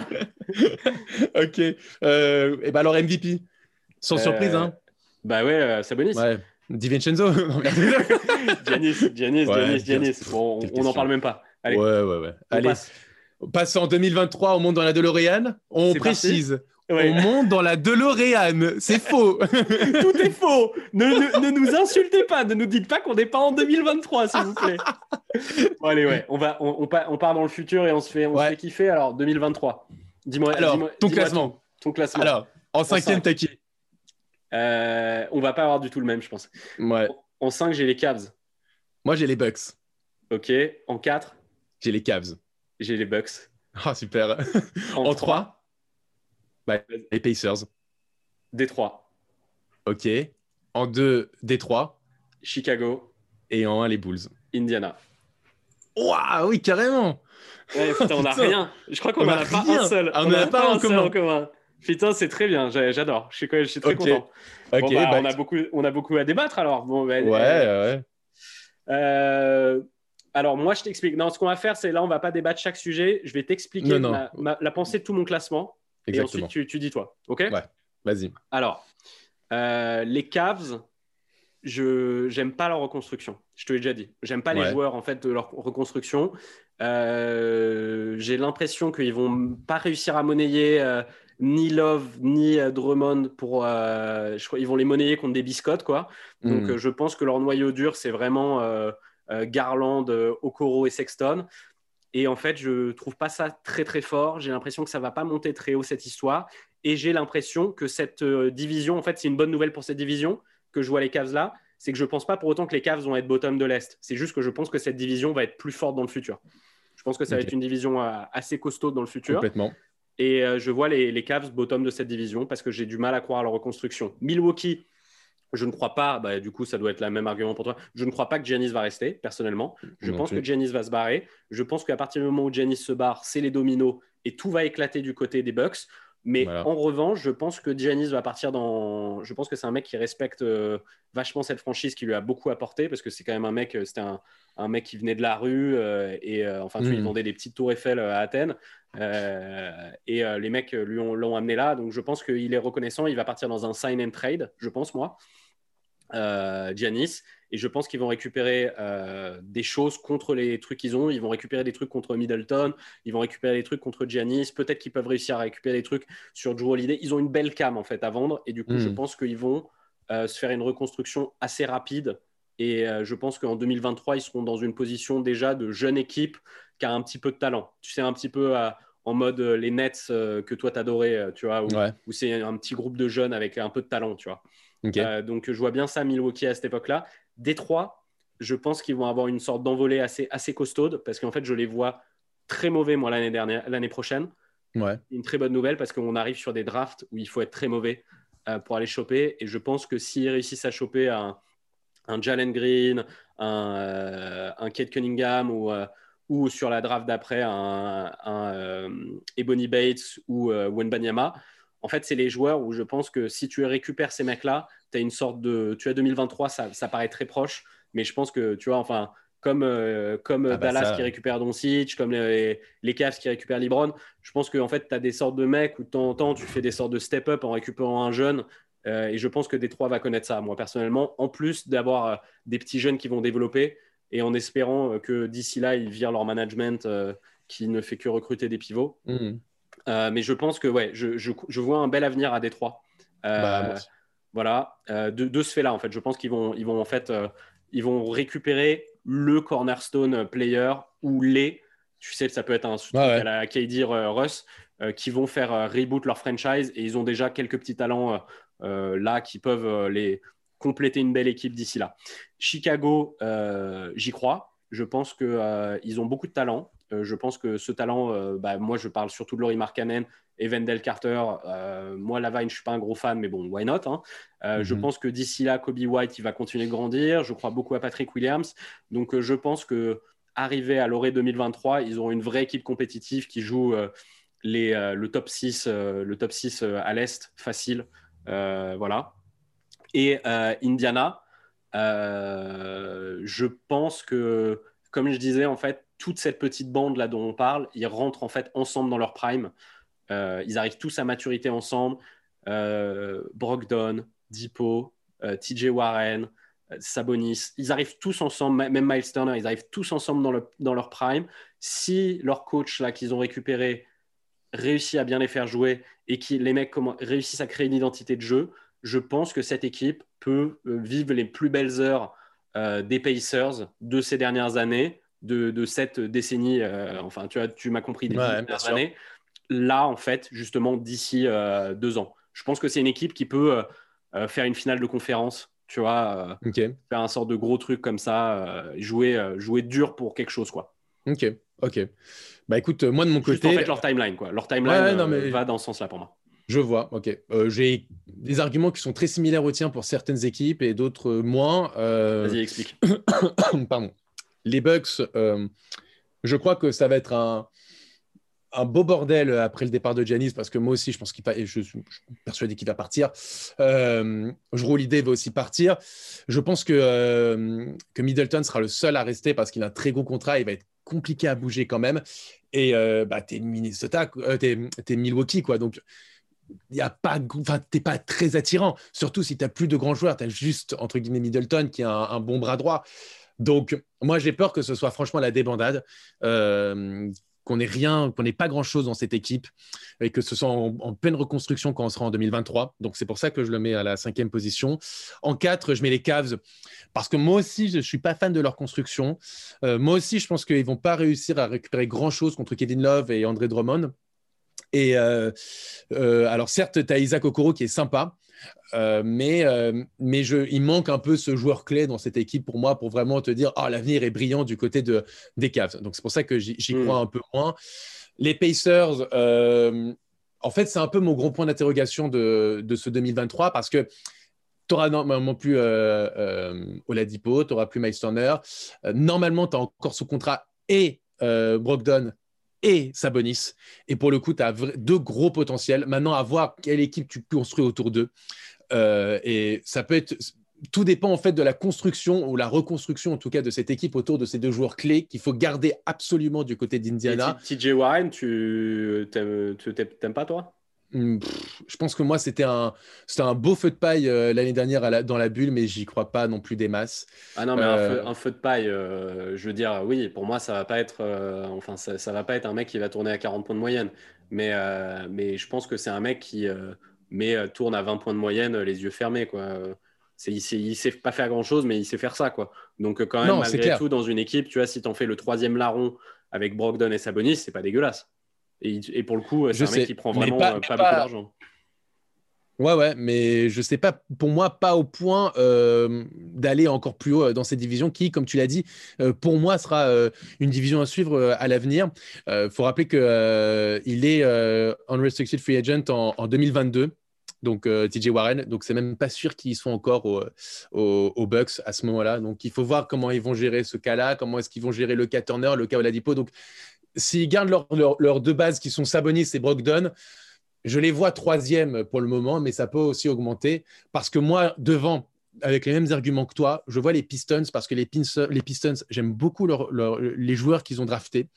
Speaker 1: ok. Euh, et bah alors MVP. Sans surprise, hein.
Speaker 2: Bah ouais, euh, Sabonis.
Speaker 1: Ouais. DiVincenzo.
Speaker 2: Giannis, Giannis, Giannis, Giannis. Bon, on n'en parle même pas.
Speaker 1: Allez. Ouais, ouais, ouais. Allez. Passe en 2023, on monte dans la DeLorean. On précise. On monte dans la DeLorean. C'est faux.
Speaker 2: Tout est faux. Ne, ne, nous insultez pas. Ne nous dites pas qu'on n'est pas en 2023, s'il vous plaît. Bon, allez, ouais. On, va, on, on, part dans le futur et on se fait, on se fait kiffer. Alors, 2023. Dis-moi.
Speaker 1: Alors,
Speaker 2: dis
Speaker 1: ton, classement.
Speaker 2: Ton, classement.
Speaker 1: Alors, en cinquième, t'as qui?
Speaker 2: Euh, on va pas avoir du tout le même, je pense.
Speaker 1: Ouais.
Speaker 2: En 5, j'ai les Cavs.
Speaker 1: Moi, j'ai les Bucks.
Speaker 2: Ok. En 4
Speaker 1: J'ai les Cavs.
Speaker 2: J'ai les Bucks.
Speaker 1: Ah, super. En, 3, bah, Les Pacers.
Speaker 2: Détroit.
Speaker 1: Ok. En 2, Détroit.
Speaker 2: Chicago.
Speaker 1: Et en 1, les Bulls.
Speaker 2: Indiana.
Speaker 1: Waouh, oui, carrément.
Speaker 2: Ouais, putain, on n'a rien. Je crois qu'on n'en a, pas un seul.
Speaker 1: on n'en a, pas, un en commun.
Speaker 2: Putain, c'est très bien, j'adore. Je suis, je suis très content. Bah, bah, on, a beaucoup, on a beaucoup à débattre alors. Bon,
Speaker 1: bah, ouais, euh, ouais.
Speaker 2: Euh, alors, moi, je t'explique. Non, ce qu'on va faire, c'est là, on va pas débattre chaque sujet. Je vais t'expliquer la pensée de tout mon classement. Exactement. Et ensuite, tu, dis toi. OK?
Speaker 1: Ouais, vas-y.
Speaker 2: Alors, euh, les Cavs, je j'aime pas leur reconstruction. Je te l'ai déjà dit. J'aime pas les joueurs en fait de leur reconstruction. J'ai l'impression qu'ils vont pas réussir à monnayer ni Love ni euh, Drummond pour. Euh, je crois ils vont les monnayer contre des biscottes, quoi. Donc, hmm. euh, je pense que leur noyau dur, c'est vraiment Garland, Okoro et Sexton. Et en fait, je trouve pas ça très très fort. J'ai l'impression que ça va pas monter très haut cette histoire. Et j'ai l'impression que cette division, en fait, c'est une bonne nouvelle pour cette division que je vois les Cavs là. C'est que je pense pas pour autant que les Cavs vont être bottom de l'Est. C'est juste que je pense que cette division va être plus forte dans le futur. Je pense que ça va être une division assez costaud dans le futur.
Speaker 1: Complètement.
Speaker 2: Et euh, je vois les, Cavs bottom de cette division parce que j'ai du mal à croire à leur reconstruction. Milwaukee, je ne crois pas, bah, du coup, ça doit être le même argument pour toi. Je ne crois pas que Giannis va rester, personnellement. Je pense que Giannis va se barrer. Je pense qu'à partir du moment où Giannis se barre, c'est les dominos et tout va éclater du côté des Bucks. Mais en revanche, je pense que Giannis va partir dans. Je pense que c'est un mec qui respecte euh, vachement cette franchise, qui lui a beaucoup apporté, parce que c'est quand même un mec. Euh, c'était un, un, mec qui venait de la rue et enfin, tu il hmm. vendait des petites tours Eiffel à Athènes. Euh, et euh, les mecs lui l'ont amené là. Donc je pense qu'il est reconnaissant. Il va partir dans un sign and trade, je pense, moi, euh, Giannis. Et je pense qu'ils vont récupérer des choses contre les trucs qu'ils ont. Ils vont récupérer des trucs contre Middleton. Ils vont récupérer des trucs contre Giannis. Peut-être qu'ils peuvent réussir à récupérer des trucs sur Drew Holiday. Ils ont une belle cam en fait à vendre. Et du coup, je hmm. pense qu'ils vont se faire une reconstruction assez rapide. Et je pense qu'en 2023, ils seront dans une position déjà de jeune équipe qui a un petit peu de talent. Tu sais, un petit peu en mode euh, les Nets euh, que toi t'adorais, euh, tu vois, où, c'est un petit groupe de jeunes avec un peu de talent, tu vois. donc je vois bien ça Milwaukee à cette époque-là. Détroit, je pense qu'ils vont avoir une sorte d'envolée assez, assez costaude parce qu'en fait je les vois très mauvais moi l'année dernière, l'année prochaine.
Speaker 1: Ouais.
Speaker 2: Une très bonne nouvelle parce qu'on arrive sur des drafts où il faut être très mauvais pour aller choper. Et je pense que s'ils réussissent à choper un, un Jalen Green, un, un Kate Cunningham ou, ou sur la draft d'après un, euh, Ebony Bates ou euh, Wenbanyama. En fait, c'est les joueurs où je pense que si tu récupères ces mecs-là, as une sorte de. Tu as 2023, ça, ça, paraît très proche, mais je pense que, tu vois, enfin, comme, euh, comme ah bah Dallas qui récupère Doncic, comme les, les Cavs qui récupèrent LeBron, je pense qu'en en fait, tu as des sortes de mecs où de temps en temps, tu fais des sortes de step-up en récupérant un jeune. et je pense que Détroit va connaître ça, moi personnellement, en plus d'avoir des petits jeunes qui vont développer et en espérant euh, que d'ici là, ils virent leur management euh, qui ne fait que recruter des pivots.
Speaker 1: Mmh.
Speaker 2: Euh, mais je pense que ouais, je, je, vois un bel avenir à Détroit. Bah, voilà, de, de, ce fait-là, en fait, je pense qu'ils vont, ils vont en fait, ils vont récupérer le cornerstone player ou les, tu sais, ça peut être un soutien à la KD Russ, qui vont faire reboot leur franchise et ils ont déjà quelques petits talents là qui peuvent les compléter une belle équipe d'ici là. Chicago, j'y crois. Je pense qu'ils ont beaucoup de talent. je pense que ce talent, bah, moi je parle surtout de Laurie Markkanen et Wendell Carter. moi, Lavine, je ne suis pas un gros fan, mais bon, why not hein. Je mhm. pense que d'ici là, Kobe White, il va continuer de grandir. Je crois beaucoup à Patrick Williams. Donc, je pense que arrivé à l'orée 2023, ils auront une vraie équipe compétitive qui joue les, le top 6, le top 6 à l'Est, facile. voilà. Et Indiana, je pense que, comme je disais, en fait, toute cette petite bande là dont on parle, ils rentrent en fait ensemble dans leur prime. Euh, ils arrivent tous à maturité ensemble. Euh, Brogdon, Dippo, euh, TJ Warren, Sabonis, ils arrivent tous ensemble, même Miles Turner, ils arrivent tous ensemble dans, le, dans leur prime. Si leur coach là qu'ils ont récupéré réussit à bien les faire jouer et que les mecs réussissent à créer une identité de jeu, je pense que cette équipe peut vivre les plus belles heures des Pacers de ces dernières années, de, cette décennie. enfin, tu, tu m'as compris, des dernières années là, en fait, justement, d'ici euh, deux ans. Je pense que c'est une équipe qui peut euh, euh, faire une finale de conférence, tu vois, faire un sort de gros truc comme ça, jouer, jouer dur pour quelque chose, quoi.
Speaker 1: Ok, ok. Bah écoute, moi de mon côté.
Speaker 2: en fait, leur timeline, quoi. Leur timeline va dans ce sens-là pour moi.
Speaker 1: Je vois, ok. J'ai des arguments qui sont très similaires aux tiens pour certaines équipes et d'autres moins.
Speaker 2: Vas-y, explique.
Speaker 1: Pardon. Les Bucks, je crois que ça va être un, un beau bordel après le départ de Janis parce que moi aussi je pense qu'il je, suis persuadé qu'il va partir. Euh, je roule l'idée va aussi partir. Je pense que, euh, que Middleton sera le seul à rester parce qu'il a un très gros contrat. Il va être compliqué à bouger quand même. Et euh, bah, t'es Minnesota, euh, t'es, Milwaukee quoi. Donc y a pas, enfin t'es pas très attirant. Surtout si t'as plus de grands joueurs. T'as juste entre guillemets Middleton qui a un, un bon bras droit. Donc, moi, j'ai peur que ce soit franchement la débandade, euh, qu'on n'ait rien, qu'on n'ait pas grand-chose dans cette équipe et que ce soit en, pleine reconstruction quand on sera en 2023. Donc c'est pour ça que je le mets à la cinquième position. En quatre, je mets les Cavs parce que moi aussi, je ne suis pas fan de leur construction. Euh, moi aussi, je pense qu'ils vont pas réussir à récupérer grand-chose contre Kevin Love et André Drummond. Et euh, euh, alors certes, tu as Isaac Okoro qui est sympa, euh, mais, euh, mais je, il manque un peu ce joueur clé dans cette équipe pour moi pour vraiment te dire ah l'avenir est brillant du côté de, des Cavs. Donc c'est pour ça que j'y hmm. crois un peu moins. Les Pacers, euh, en fait, c'est un peu mon gros point d'interrogation de, de, ce 2023 parce que tu n'auras normalement plus Oladipo, tu n'auras plus Miles Turner. normalement, tu as encore sous contrat et Brogdon et Sabonis. Et pour le coup, tu as deux gros potentiels. Maintenant, à voir quelle équipe tu construis autour d'eux. Euh, et ça peut être. Tout dépend en fait de la construction ou la reconstruction en tout cas de cette équipe autour de ces deux joueurs clés qu'il faut garder absolument du côté d'Indiana.
Speaker 2: TJ Warren, tu t'aimes pas toi?
Speaker 1: Hmm, je pense que moi, c'était un, un beau feu de paille euh, l'année dernière dans la bulle, mais j'y crois pas non plus des masses.
Speaker 2: Ah non, mais un, euh, feu, de paille, euh, je veux dire, oui, pour moi, ça va pas être, enfin, ça, va pas être un mec qui va tourner à 40 points de moyenne. Mais, mais je pense que c'est un mec qui mais, tourne à 20 points de moyenne les yeux fermés. Quoi. C'est, il, sait, sait pas faire grand chose, mais il sait faire ça. Quoi. Donc, quand même, malgré tout, dans une équipe, tu vois, si tu en fais le troisième larron avec Brogdon et Sabonis, c'est pas dégueulasse. Et, pour le coup, c'est un mec qui prend vraiment pas, euh, beaucoup d'argent.
Speaker 1: Ouais, ouais, mais je sais pas, pour moi, pas au point euh, d'aller encore plus haut euh, dans cette division qui, comme tu l'as dit, pour moi sera une division à suivre à l'avenir. Il faut rappeler qu'il est unrestricted free agent en, 2022 donc TJ Warren. Donc c'est même pas sûr qu'ils sont encore aux Bucks à ce moment-là. Donc il faut voir comment ils vont gérer ce cas-là, comment est-ce qu'ils vont gérer le cas Turner, le cas Oladipo. Donc s'ils gardent leurs deux bases qui sont Sabonis et Brogdon, je les vois troisième pour le moment, mais ça peut aussi augmenter. Parce que moi, devant, avec les mêmes arguments que toi, je vois les Pistons parce que les, Pistons, j'aime beaucoup les joueurs qu'ils ont draftés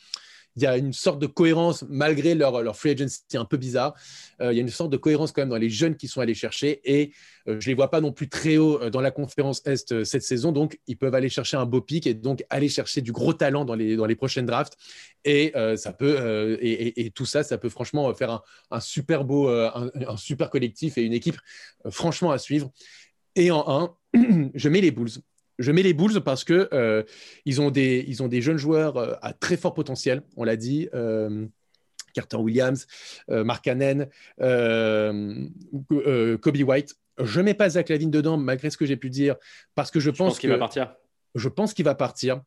Speaker 1: il y a une sorte de cohérence malgré leur, leur free agency un peu bizarre. Euh, il y a une sorte de cohérence quand même dans les jeunes qui sont allés chercher et euh, je ne les vois pas non plus très haut euh, dans la conférence Est cette saison. Donc, ils peuvent aller chercher un beau pic et donc aller chercher du gros talent dans les, dans les prochaines drafts. Et, ça peut, et, tout ça, ça peut franchement faire un, super beau, un, un, super collectif et une équipe franchement à suivre. Et en 1, je mets les Bulls je mets les Bulls parce que euh, ils, ont des, ils ont des jeunes joueurs euh, à très fort potentiel, on l'a dit. Euh, Carter Williams, Mark Cannon, Kobe White. Je mets pas Zach Lavine dedans, malgré ce que j'ai pu dire, parce que je, pense,
Speaker 2: qu'il va partir?
Speaker 1: Je pense qu'il va partir.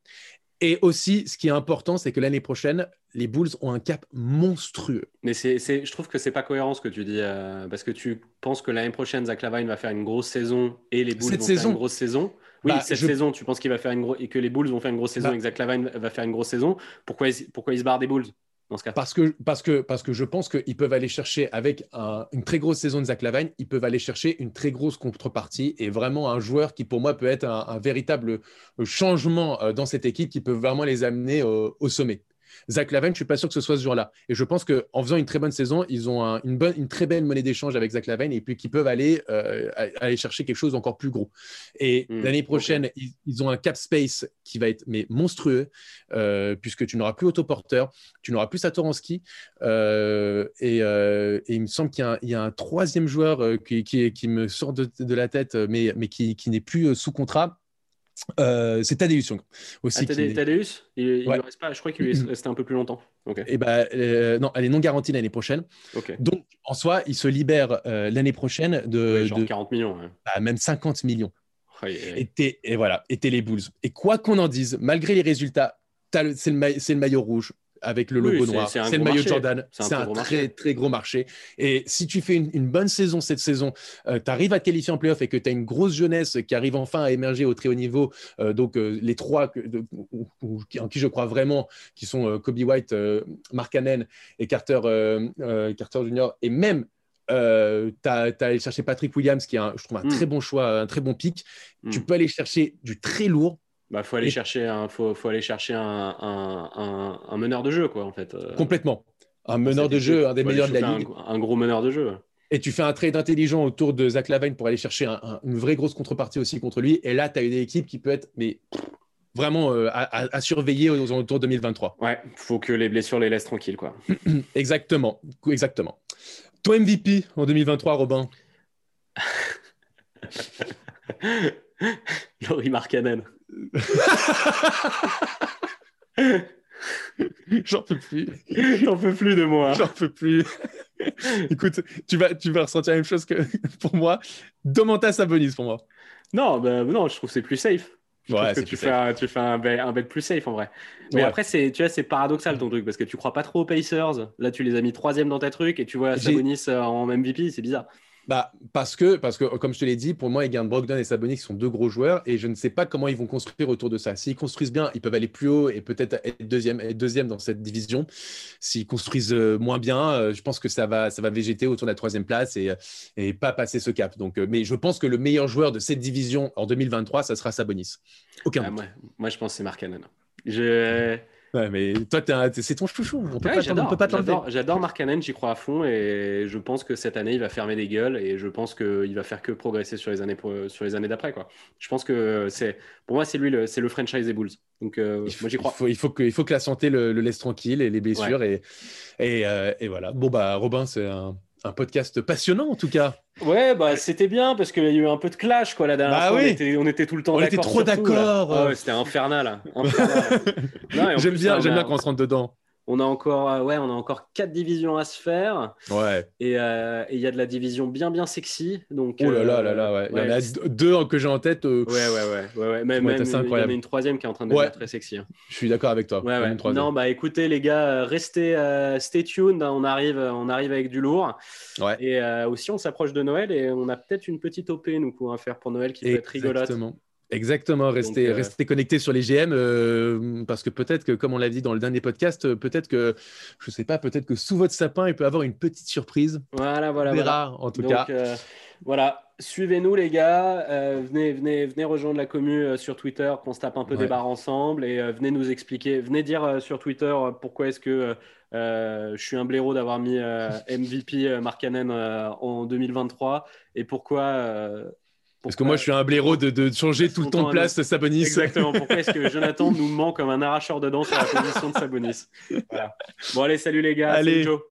Speaker 1: Et aussi, ce qui est important, c'est que l'année prochaine, les Bulls ont un cap monstrueux.
Speaker 2: Mais c'est, je trouve que c'est pas cohérent ce que tu dis, euh, parce que tu penses que l'année prochaine, Zach Lavine va faire une grosse saison et les Bulls vont faire une grosse saison. Oui, bah, cette saison, tu penses qu'il va faire une grosse et que les Bulls vont faire une grosse saison bah et que Zach Lavine va faire une grosse saison. Pourquoi, pourquoi ils se barrent des Bulls dans ce cas?
Speaker 1: Parce que, parce, que, parce que je pense qu'ils peuvent aller chercher, avec une très grosse saison de Zach Lavine, ils peuvent aller chercher une très grosse contrepartie et vraiment un joueur qui, pour moi, peut être un, véritable changement euh, dans cette équipe qui peut vraiment les amener au sommet. Zach Lavine, je suis pas sûr que ce soit ce jour-là. Et je pense qu'en faisant une très bonne saison, ils ont une, bonne, une très belle monnaie d'échange avec Zach Lavine et puis qu'ils peuvent aller, euh, aller chercher quelque chose d'encore plus gros. Et hmm, l'année prochaine, ils, ont un cap space qui va être mais monstrueux euh, puisque tu n'auras plus autoporteur, tu n'auras plus Satoransky euh, et, et, il me semble qu'il y, a un troisième joueur qui, qui, me sort de, la tête mais, mais qui, qui n'est plus sous contrat euh, c'est Tadeusz
Speaker 2: aussi. Ah, Tadeusz il, reste pas, Je crois qu'il est resté un peu plus longtemps.
Speaker 1: Et eh ben, euh, non, elle est non garantie l'année prochaine. Donc, en soi, il se libère euh, l'année prochaine de,
Speaker 2: genre 40 millions.
Speaker 1: Bah, même 50 millions. Et, et, voilà, et les Bulls. Et quoi qu'on en dise, malgré les résultats, c'est le, le, maillot rouge avec le logo noir. C'est le maillot Jordan. C'est un, très, très gros marché. Et si tu fais une, bonne saison cette saison, euh, tu arrives à te qualifier en playoff et que tu as une grosse jeunesse qui arrive enfin à émerger au très haut niveau, euh, donc euh, les trois en qui je crois vraiment, qui sont Kobe White, Mark Cannon et Carter, Carter Jr. et même tu as, allé chercher Patrick Williams, qui est, un, je trouve, un hmm. très bon choix, un très bon pic. Tu hmm. peux aller chercher du très lourd.
Speaker 2: Bah, faut aller chercher un, faut, faut aller chercher un, un, un, meneur de jeu, quoi, en fait. Euh.
Speaker 1: Complètement. Un meneur de jeu, un des meilleurs de la ligue.
Speaker 2: Un, gros meneur de jeu.
Speaker 1: Et tu fais un trade intelligent autour de Zach Lavine pour aller chercher une vraie grosse contrepartie aussi contre lui. Et là, tu as une équipe qui peut être mais, vraiment euh, à, surveiller aux alentours 2023.
Speaker 2: Ouais, faut que les blessures les laissent tranquilles, quoi.
Speaker 1: exactement, exactement. Toi MVP en 2023, Robin?
Speaker 2: Laurie Markkanen.
Speaker 1: J'en peux plus.
Speaker 2: J'en peux plus de moi.
Speaker 1: J'en peux plus. Écoute, tu vas, tu vas ressentir la même chose que pour moi. Domantas Sabonis pour moi.
Speaker 2: Non, bah, non, je trouve que c'est plus safe. ouais, que tu, fais un, tu fais un bet, un plus safe en vrai. Mais après, c'est, tu vois, c'est paradoxal ton truc parce que tu crois pas trop aux Pacers. Là, tu les as mis troisième dans ta truc et tu vois Sabonis euh, en MVP, c'est bizarre.
Speaker 1: Bah, parce que, parce que, comme je te l'ai dit, pour moi, Egan Brogdon et Sabonis sont deux gros joueurs et je ne sais pas comment ils vont construire autour de ça. S'ils construisent bien, ils peuvent aller plus haut et peut-être être deuxième, être deuxième dans cette division. S'ils construisent euh, moins bien, euh, je pense que ça va, ça va végéter autour de la troisième place et, et pas passer ce cap. Donc, euh, mais je pense que le meilleur joueur de cette division en 2023, ça sera Sabonis. Aucun ah,
Speaker 2: moi, moi, je pense que c'est Mark Cannon. Je
Speaker 1: mais toi, c'est ton chouchou. On peut
Speaker 2: pas, t'enlever. J'adore Mark Cannon, j'y crois à fond et je pense que cette année, il va fermer des gueules et je pense qu'il va faire que progresser sur les années, sur les années d'après. Quoi. Je pense que c'est, pour moi, c'est lui, c'est le franchise des Bulls. Donc, euh, moi, j'y crois.
Speaker 1: Il faut, il faut, que, la santé le, laisse tranquille et les blessures. Et, et, euh, et, voilà. Bon, bah, Robin, c'est un un podcast passionnant en tout cas.
Speaker 2: Ouais, bah c'était bien parce qu'il y a eu un peu de clash quoi la dernière bah fois. On, était, tout le temps d'accord.
Speaker 1: On était trop d'accord.
Speaker 2: c'était infernal.
Speaker 1: j'aime bien, j'aime bien quand on se rentre dedans.
Speaker 2: On a encore, euh, ouais, on a encore quatre divisions à se faire.
Speaker 1: Ouais.
Speaker 2: Euh, et il y a de la division bien, bien sexy. Donc,
Speaker 1: oh là là là là, ouais. Il y en a deux que j'ai en tête.
Speaker 2: Euh, ouais, ouais, ouais. ouais, Même, il y en a une troisième qui est en train de devenir très sexy. Hein.
Speaker 1: Je suis d'accord avec toi.
Speaker 2: Ouais, ouais. Non, bah écoutez, les gars, restez, stay tuned. On arrive, on arrive avec du lourd.
Speaker 1: Ouais.
Speaker 2: Et aussi, on s'approche de Noël et on a peut-être une petite OP, nous, pour faire pour Noël qui peut être rigolote.
Speaker 1: Exactement. Restez, euh, restez connectés sur les GM euh, parce que peut-être que, comme on l'a dit dans le dernier podcast, euh, peut-être que, je sais pas, peut-être que sous votre sapin, il peut avoir une petite surprise.
Speaker 2: Voilà, voilà.
Speaker 1: On verra, en tout cas.
Speaker 2: voilà, suivez-nous les gars, venez, venez, venez rejoindre la commu sur Twitter, qu'on se tape un peu des barres ensemble et venez nous expliquer, venez dire sur Twitter pourquoi est-ce que je suis un blaireau d'avoir mis MVP Mark Cannon en 2023 et pourquoi
Speaker 1: parce que moi, je suis un blaireau de, de changer tout le temps de place de Sabonis.
Speaker 2: Exactement. Pourquoi est-ce que Jonathan nous ment comme un arracheur de dents sur la position de Sabonis? Voilà. Bon, allez, salut les gars.
Speaker 1: Allez. Joe.